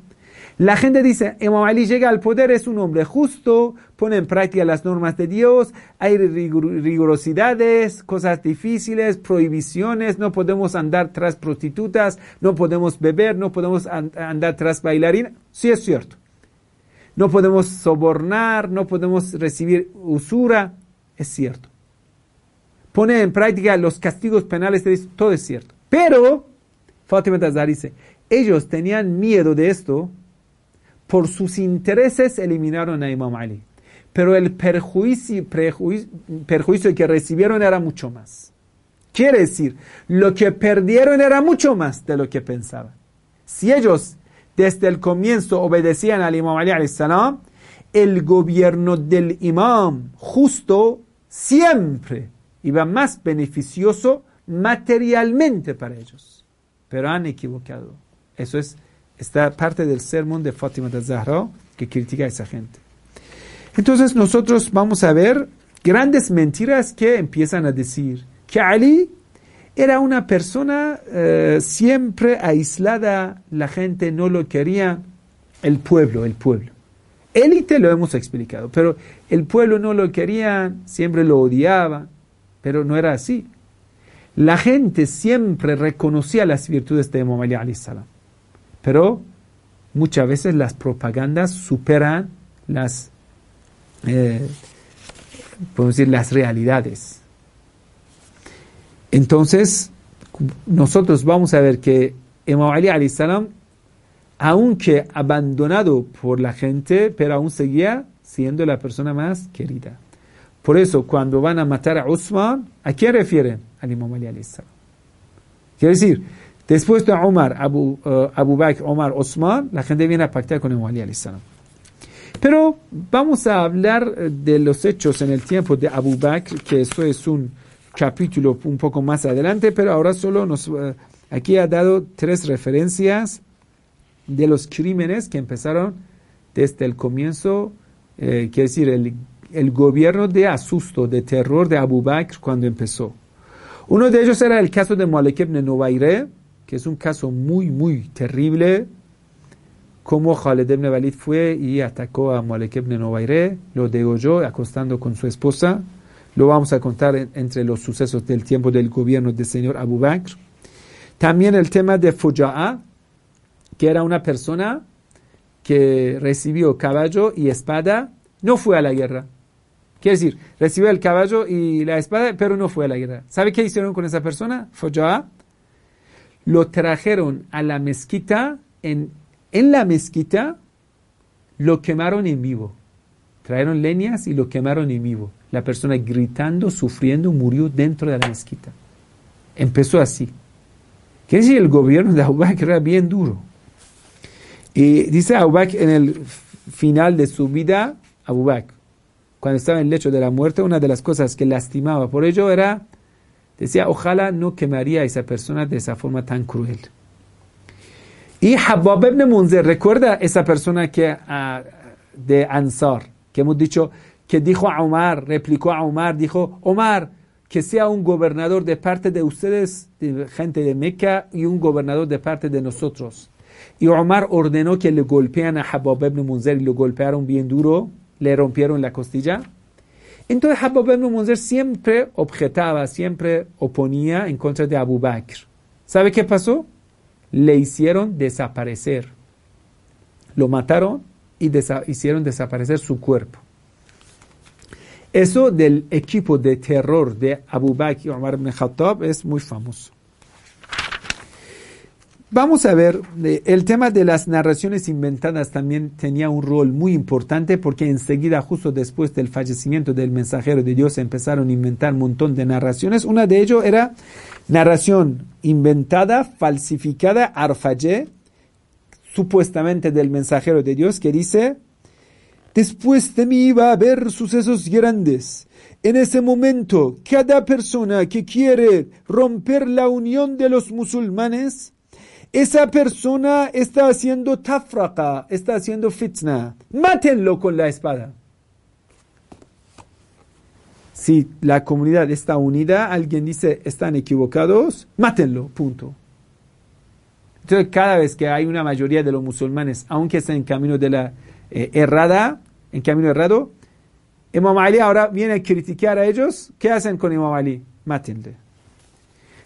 La gente dice, Imam Ali llega al poder, es un hombre justo, pone en práctica las normas de Dios, hay rigurosidades, cosas difíciles, prohibiciones, no podemos andar tras prostitutas, no podemos beber, no podemos andar tras bailarina. Sí es cierto. No podemos sobornar, no podemos recibir usura. Es cierto. Pone en práctica los castigos penales, todo es cierto. Pero, Fátima Tazar dice, ellos tenían miedo de esto por sus intereses eliminaron a Imam Ali. Pero el perjuicio, perjuicio que recibieron era mucho más. Quiere decir, lo que perdieron era mucho más de lo que pensaban. Si ellos desde el comienzo obedecían al Imam Ali salam, el gobierno del imam justo siempre iba más beneficioso materialmente para ellos. Pero han equivocado. Eso es esta parte del sermón de Fátima de Zahra que critica a esa gente. Entonces nosotros vamos a ver grandes mentiras que empiezan a decir que Ali era una persona eh, siempre aislada, la gente no lo quería, el pueblo, el pueblo. Élite lo hemos explicado, pero el pueblo no lo quería, siempre lo odiaba, pero no era así. La gente siempre reconocía las virtudes de Imam Ali salam. Pero muchas veces las propagandas superan las, eh, podemos decir, las realidades. Entonces, nosotros vamos a ver que Imam Ali salam, aunque abandonado por la gente, pero aún seguía siendo la persona más querida. Por eso, cuando van a matar a Usman, ¿a quién refieren? Al Imam Ali. Quiere decir, Después de Omar, Abu, uh, Abu Bakr, Omar, Osman, la gente viene a pactar con el Ali. Pero vamos a hablar eh, de los hechos en el tiempo de Abu Bakr, que eso es un capítulo un poco más adelante, pero ahora solo nos, uh, aquí ha dado tres referencias de los crímenes que empezaron desde el comienzo, eh, decir, el, el, gobierno de asusto, de terror de Abu Bakr cuando empezó. Uno de ellos era el caso de Malik ibn Nubayre, que es un caso muy, muy terrible, como Khaled ibn Walid fue y atacó a Malik ibn lo degolló acostando con su esposa. Lo vamos a contar entre los sucesos del tiempo del gobierno del señor Abu Bakr. También el tema de Fuja'a, que era una persona que recibió caballo y espada, no fue a la guerra. Quiere decir, recibió el caballo y la espada, pero no fue a la guerra. ¿Sabe qué hicieron con esa persona? Fuja'a lo trajeron a la mezquita, en, en la mezquita lo quemaron en vivo. Trajeron leñas y lo quemaron en vivo. La persona gritando, sufriendo, murió dentro de la mezquita. Empezó así. Quiere decir, el gobierno de Abu era bien duro. Y dice Abu en el final de su vida, Abu cuando estaba en el lecho de la muerte, una de las cosas que lastimaba por ello era Decía, ojalá no quemaría a esa persona de esa forma tan cruel. Y Habab ibn Munzer, recuerda esa persona que, ah, de Ansar, que hemos dicho, que dijo a Omar, replicó a Omar, dijo, Omar, que sea un gobernador de parte de ustedes, gente de Meca, y un gobernador de parte de nosotros. Y Omar ordenó que le golpean a Habab ibn Munzer y lo golpearon bien duro, le rompieron la costilla. Entonces Habab ibn Munzer siempre objetaba, siempre oponía en contra de Abu Bakr. ¿Sabe qué pasó? Le hicieron desaparecer. Lo mataron y hicieron desaparecer su cuerpo. Eso del equipo de terror de Abu Bakr y Omar ibn es muy famoso. Vamos a ver, el tema de las narraciones inventadas también tenía un rol muy importante porque enseguida, justo después del fallecimiento del mensajero de Dios, empezaron a inventar un montón de narraciones. Una de ellos era narración inventada, falsificada, arfaye, supuestamente del mensajero de Dios, que dice, después de mí iba a haber sucesos grandes. En ese momento, cada persona que quiere romper la unión de los musulmanes, esa persona está haciendo tafraqa, está haciendo fitna. Mátenlo con la espada. Si la comunidad está unida, alguien dice están equivocados, mátenlo, punto. Entonces, cada vez que hay una mayoría de los musulmanes, aunque estén en camino de la eh, errada, en camino errado, Imam Ali ahora viene a criticar a ellos. ¿Qué hacen con Imam Ali? Mátenle.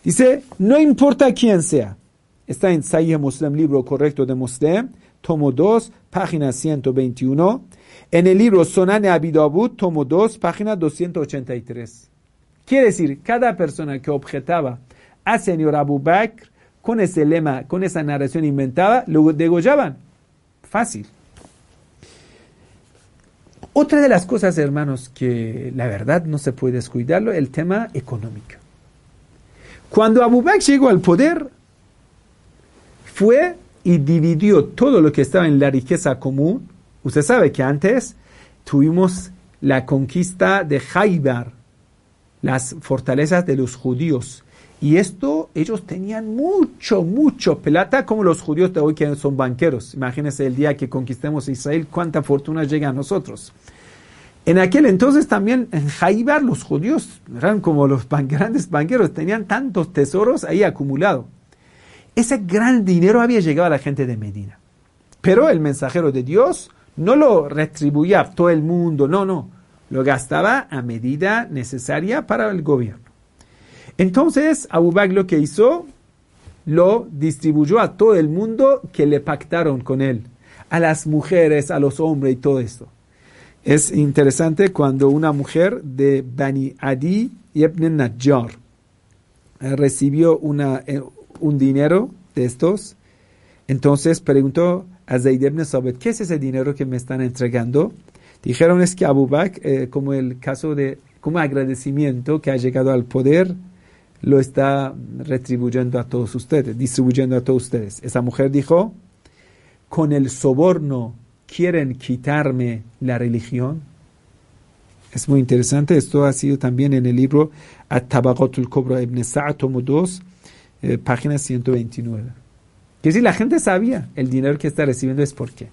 Dice, no importa quién sea. Está en Sahih Muslim, libro correcto de Muslim, tomo 2, página 121. En el libro Sonan Abidabud, tomo 2, página 283. Quiere decir, cada persona que objetaba a señor Abu Bakr con ese lema, con esa narración inventada, lo degollaban. Fácil. Otra de las cosas, hermanos, que la verdad no se puede descuidarlo, el tema económico. Cuando Abu Bakr llegó al poder, fue y dividió todo lo que estaba en la riqueza común. Usted sabe que antes tuvimos la conquista de Haibar, las fortalezas de los judíos. Y esto, ellos tenían mucho, mucho plata, como los judíos de hoy que son banqueros. Imagínense el día que conquistemos Israel, cuánta fortuna llega a nosotros. En aquel entonces también en Jaibar los judíos eran como los grandes banqueros, tenían tantos tesoros ahí acumulados. Ese gran dinero había llegado a la gente de Medina. Pero el mensajero de Dios no lo retribuía a todo el mundo, no, no. Lo gastaba a medida necesaria para el gobierno. Entonces, Abu Bakr lo que hizo, lo distribuyó a todo el mundo que le pactaron con él, a las mujeres, a los hombres y todo esto. Es interesante cuando una mujer de Bani Adi ibn Najjar eh, recibió una, eh, un dinero de estos, entonces preguntó a Zayd ibn Sabit, ¿qué es ese dinero que me están entregando? Dijeron es que Abu Bakr, eh, como el caso de, como agradecimiento que ha llegado al poder, lo está retribuyendo a todos ustedes, distribuyendo a todos ustedes. Esa mujer dijo, con el soborno quieren quitarme la religión. Es muy interesante, esto ha sido también en el libro At-Tabaqatul Ibn Sa'ad, tomo 2, eh, página 129. Que si la gente sabía el dinero que está recibiendo es por qué.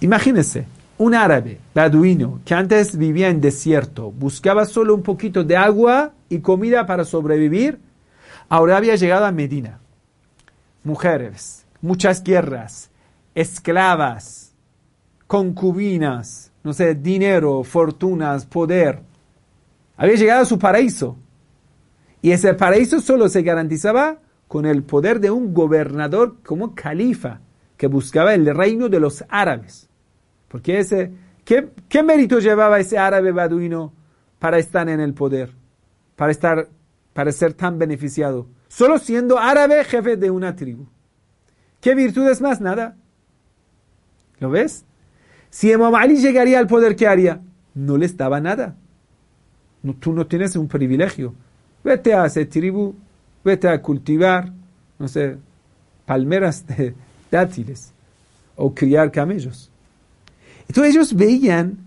Imagínense, un árabe, beduino, que antes vivía en desierto, buscaba solo un poquito de agua y comida para sobrevivir, ahora había llegado a Medina. Mujeres, muchas guerras, esclavas, concubinas, no sé, dinero, fortunas, poder. Había llegado a su paraíso. Y ese paraíso solo se garantizaba con el poder de un gobernador como califa, que buscaba el reino de los árabes. Porque ese, ¿qué, ¿qué mérito llevaba ese árabe beduino para estar en el poder? Para estar, para ser tan beneficiado. Solo siendo árabe jefe de una tribu. ¿Qué virtudes más? Nada. ¿Lo ves? Si Imam Ali llegaría al poder, ¿qué haría? No le estaba nada. Tú no tienes un privilegio. Vete a hacer tribu, vete a cultivar, no sé, palmeras de dátiles o criar camellos. Entonces ellos veían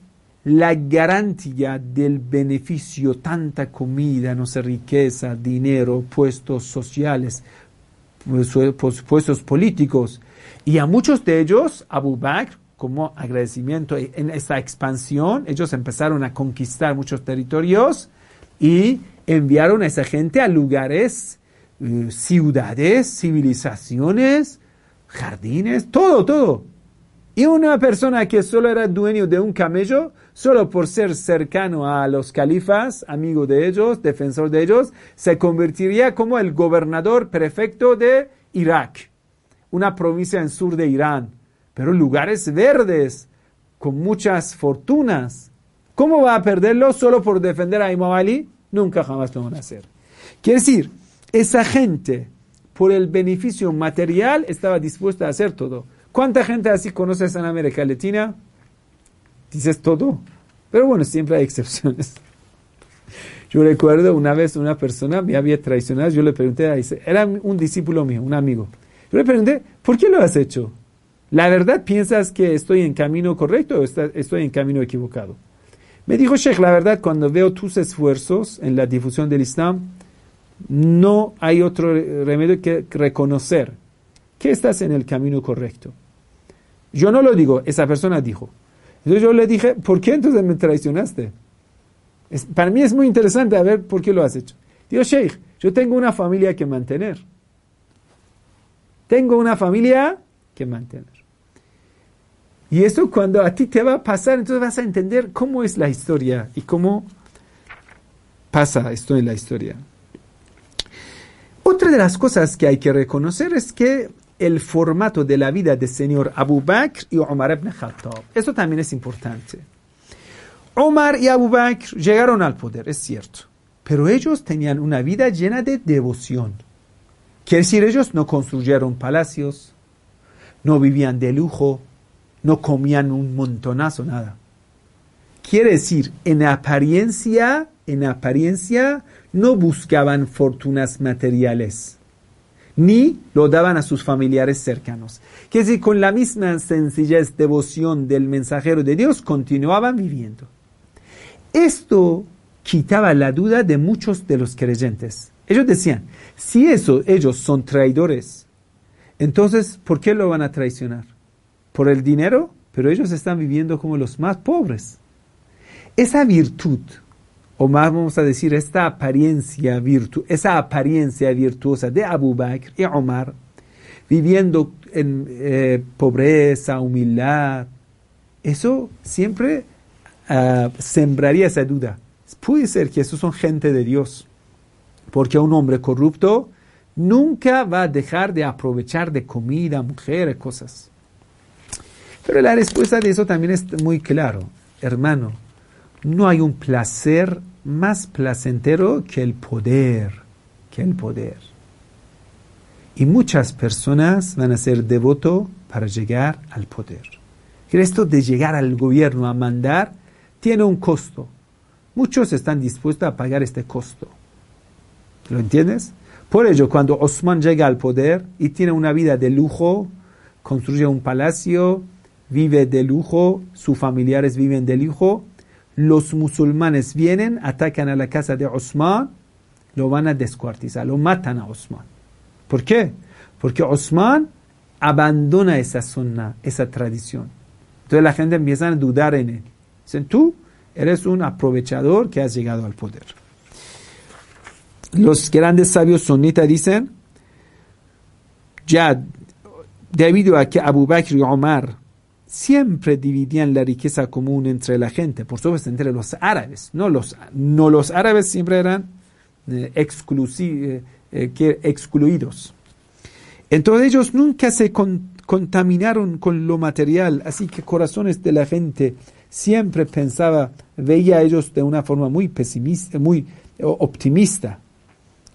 la garantía del beneficio, tanta comida, no sé, riqueza, dinero, puestos sociales, pues, pues, puestos políticos. Y a muchos de ellos, Abu Bakr, como agradecimiento en esta expansión, ellos empezaron a conquistar muchos territorios y enviaron a esa gente a lugares, eh, ciudades, civilizaciones, jardines, todo, todo. Y una persona que solo era dueño de un camello, solo por ser cercano a los califas, amigo de ellos, defensor de ellos, se convertiría como el gobernador prefecto de Irak, una provincia en sur de Irán, pero lugares verdes, con muchas fortunas. ¿Cómo va a perderlo solo por defender a Imam Ali? Nunca jamás lo van a hacer. Quiere decir, esa gente, por el beneficio material, estaba dispuesta a hacer todo. ¿Cuánta gente así conoces en América Latina? Dices todo. Pero bueno, siempre hay excepciones. Yo recuerdo una vez una persona me había traicionado, yo le pregunté, era un discípulo mío, un amigo. Yo le pregunté, ¿por qué lo has hecho? ¿La verdad piensas que estoy en camino correcto o estoy en camino equivocado? Me dijo Sheikh, la verdad, cuando veo tus esfuerzos en la difusión del Islam, no hay otro remedio que reconocer que estás en el camino correcto. Yo no lo digo, esa persona dijo. Entonces yo le dije, ¿por qué entonces me traicionaste? para mí es muy interesante a ver por qué lo has hecho. Digo, Sheikh, yo tengo una familia que mantener. Tengo una familia que mantener. Y esto cuando a ti te va a pasar, entonces vas a entender cómo es la historia y cómo pasa esto en la historia. Otra de las cosas que hay que reconocer es que el formato de la vida del señor Abu Bakr y Omar ibn Khattab, eso también es importante. Omar y Abu Bakr llegaron al poder, es cierto, pero ellos tenían una vida llena de devoción. Quiere decir, ellos no construyeron palacios, no vivían de lujo, no comían un montonazo, nada. Quiere decir, en apariencia, en apariencia, no buscaban fortunas materiales, ni lo daban a sus familiares cercanos. Quiere decir, con la misma sencillez, devoción del mensajero de Dios, continuaban viviendo. Esto quitaba la duda de muchos de los creyentes. Ellos decían, si eso, ellos son traidores, entonces, ¿por qué lo van a traicionar? ¿Por el dinero? Pero ellos están viviendo como los más pobres. Esa virtud, o más vamos a decir, esta apariencia virtu esa apariencia virtuosa de Abu Bakr y Omar, viviendo en eh, pobreza, humildad, eso siempre ah, sembraría esa duda. Puede ser que esos son gente de Dios, porque un hombre corrupto nunca va a dejar de aprovechar de comida, mujeres, cosas. Pero la respuesta de eso también es muy claro. Hermano, no hay un placer más placentero que el poder, que el poder. Y muchas personas van a ser devotos para llegar al poder. Esto de llegar al gobierno a mandar tiene un costo. Muchos están dispuestos a pagar este costo. ¿Lo entiendes? Por ello, cuando Osman llega al poder y tiene una vida de lujo, construye un palacio, vive de lujo, sus familiares viven de lujo, los musulmanes vienen, atacan a la casa de Osman, lo van a descuartizar, lo matan a Osman. ¿Por qué? Porque Osman abandona esa sunna, esa tradición. Entonces la gente empieza a dudar en él. Dicen, tú eres un aprovechador que has llegado al poder. Los grandes sabios sunitas dicen, ya debido a que Abu Bakr y Omar siempre dividían la riqueza común entre la gente, por supuesto entre los árabes, no los, no los árabes siempre eran eh, eh, eh, excluidos. Entonces ellos nunca se contaminaron con lo material, así que corazones de la gente siempre pensaba, veía a ellos de una forma muy pesimista, muy optimista.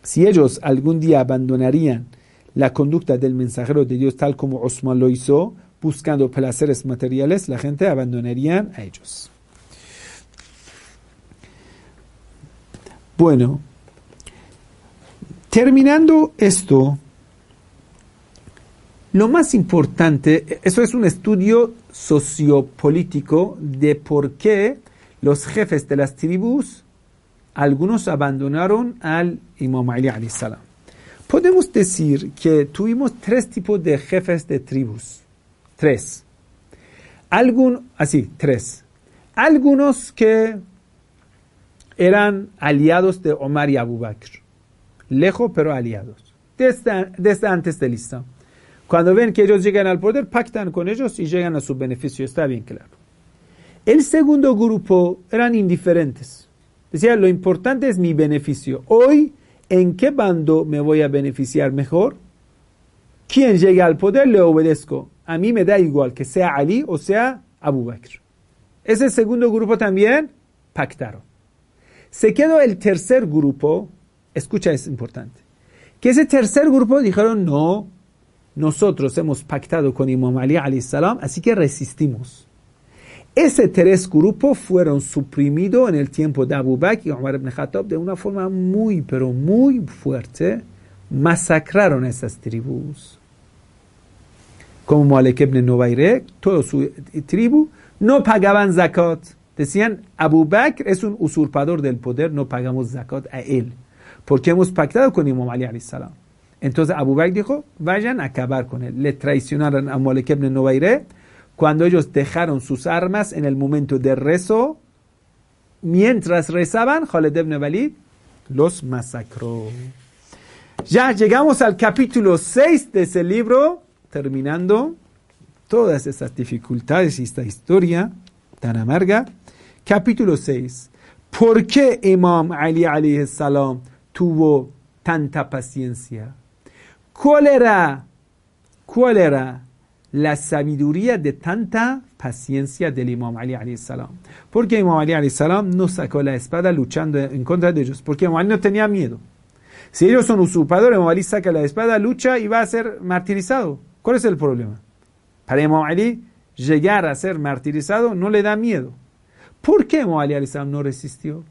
Si ellos algún día abandonarían la conducta del mensajero de Dios tal como Osman lo hizo, buscando placeres materiales, la gente abandonaría a ellos. Bueno, terminando esto, lo más importante, eso es un estudio sociopolítico de por qué los jefes de las tribus algunos abandonaron al Imam Ali. Podemos decir que tuvimos tres tipos de jefes de tribus. Tres. Algún, así, tres. Algunos que eran aliados de Omar y Abu Bakr. Lejos, pero aliados. Desde, desde antes del Islam. Cuando ven que ellos llegan al poder, pactan con ellos y llegan a su beneficio. Está bien claro. El segundo grupo eran indiferentes. Decía, lo importante es mi beneficio. Hoy, ¿en qué bando me voy a beneficiar mejor? Quien llega al poder le obedezco. A mí me da igual que sea Ali o sea Abu Bakr. Ese segundo grupo también pactaron. Se quedó el tercer grupo, escucha, es importante, que ese tercer grupo dijeron, no, nosotros hemos pactado con Imam Ali salam, así que resistimos. Ese tres grupos fueron suprimidos en el tiempo de Abu Bakr y Umar ibn Khattab de una forma muy, pero muy fuerte. Masacraron esas tribus. Como Malik ibn toda su tribu, no pagaban zakat. Decían, Abu Bakr es un usurpador del poder, no pagamos zakat a él. Porque hemos pactado con Imam Ali salam. Entonces Abu Bakr dijo, vayan a acabar con él. Le traicionaron a Malik ibn cuando ellos dejaron sus armas en el momento de rezo, mientras rezaban, Khaled ibn los masacró. Ya llegamos al capítulo 6 de ese libro, terminando todas esas dificultades y esta historia tan amarga. Capítulo 6. ¿Por qué Imam Ali alayhi salam tuvo tanta paciencia? ¿Cuál era, cuál era la sabiduría de tanta paciencia del Imam Ali alayhi salam? Porque Imam Ali alayhi salam no sacó la espada luchando en contra de ellos, porque Imam Ali no tenía miedo. Si ellos son usurpadores, Imam Ali saca la espada, lucha y va a ser martirizado. ¿Cuál es el problema? Para Imam Ali, llegar a ser martirizado no le da miedo. ¿Por qué Imam Ali no resistió?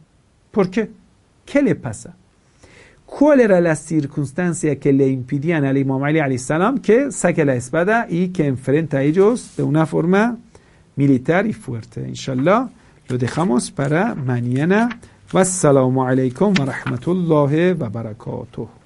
¿Por qué? ¿Qué le pasa? ¿Cuál era la circunstancia que le impidían al Imam Ali salam que saque la espada y que enfrenta a ellos de una forma militar y fuerte? Inshallah, lo dejamos para mañana. Wassalamu alaikum wa rahmatullahi wa barakatuh.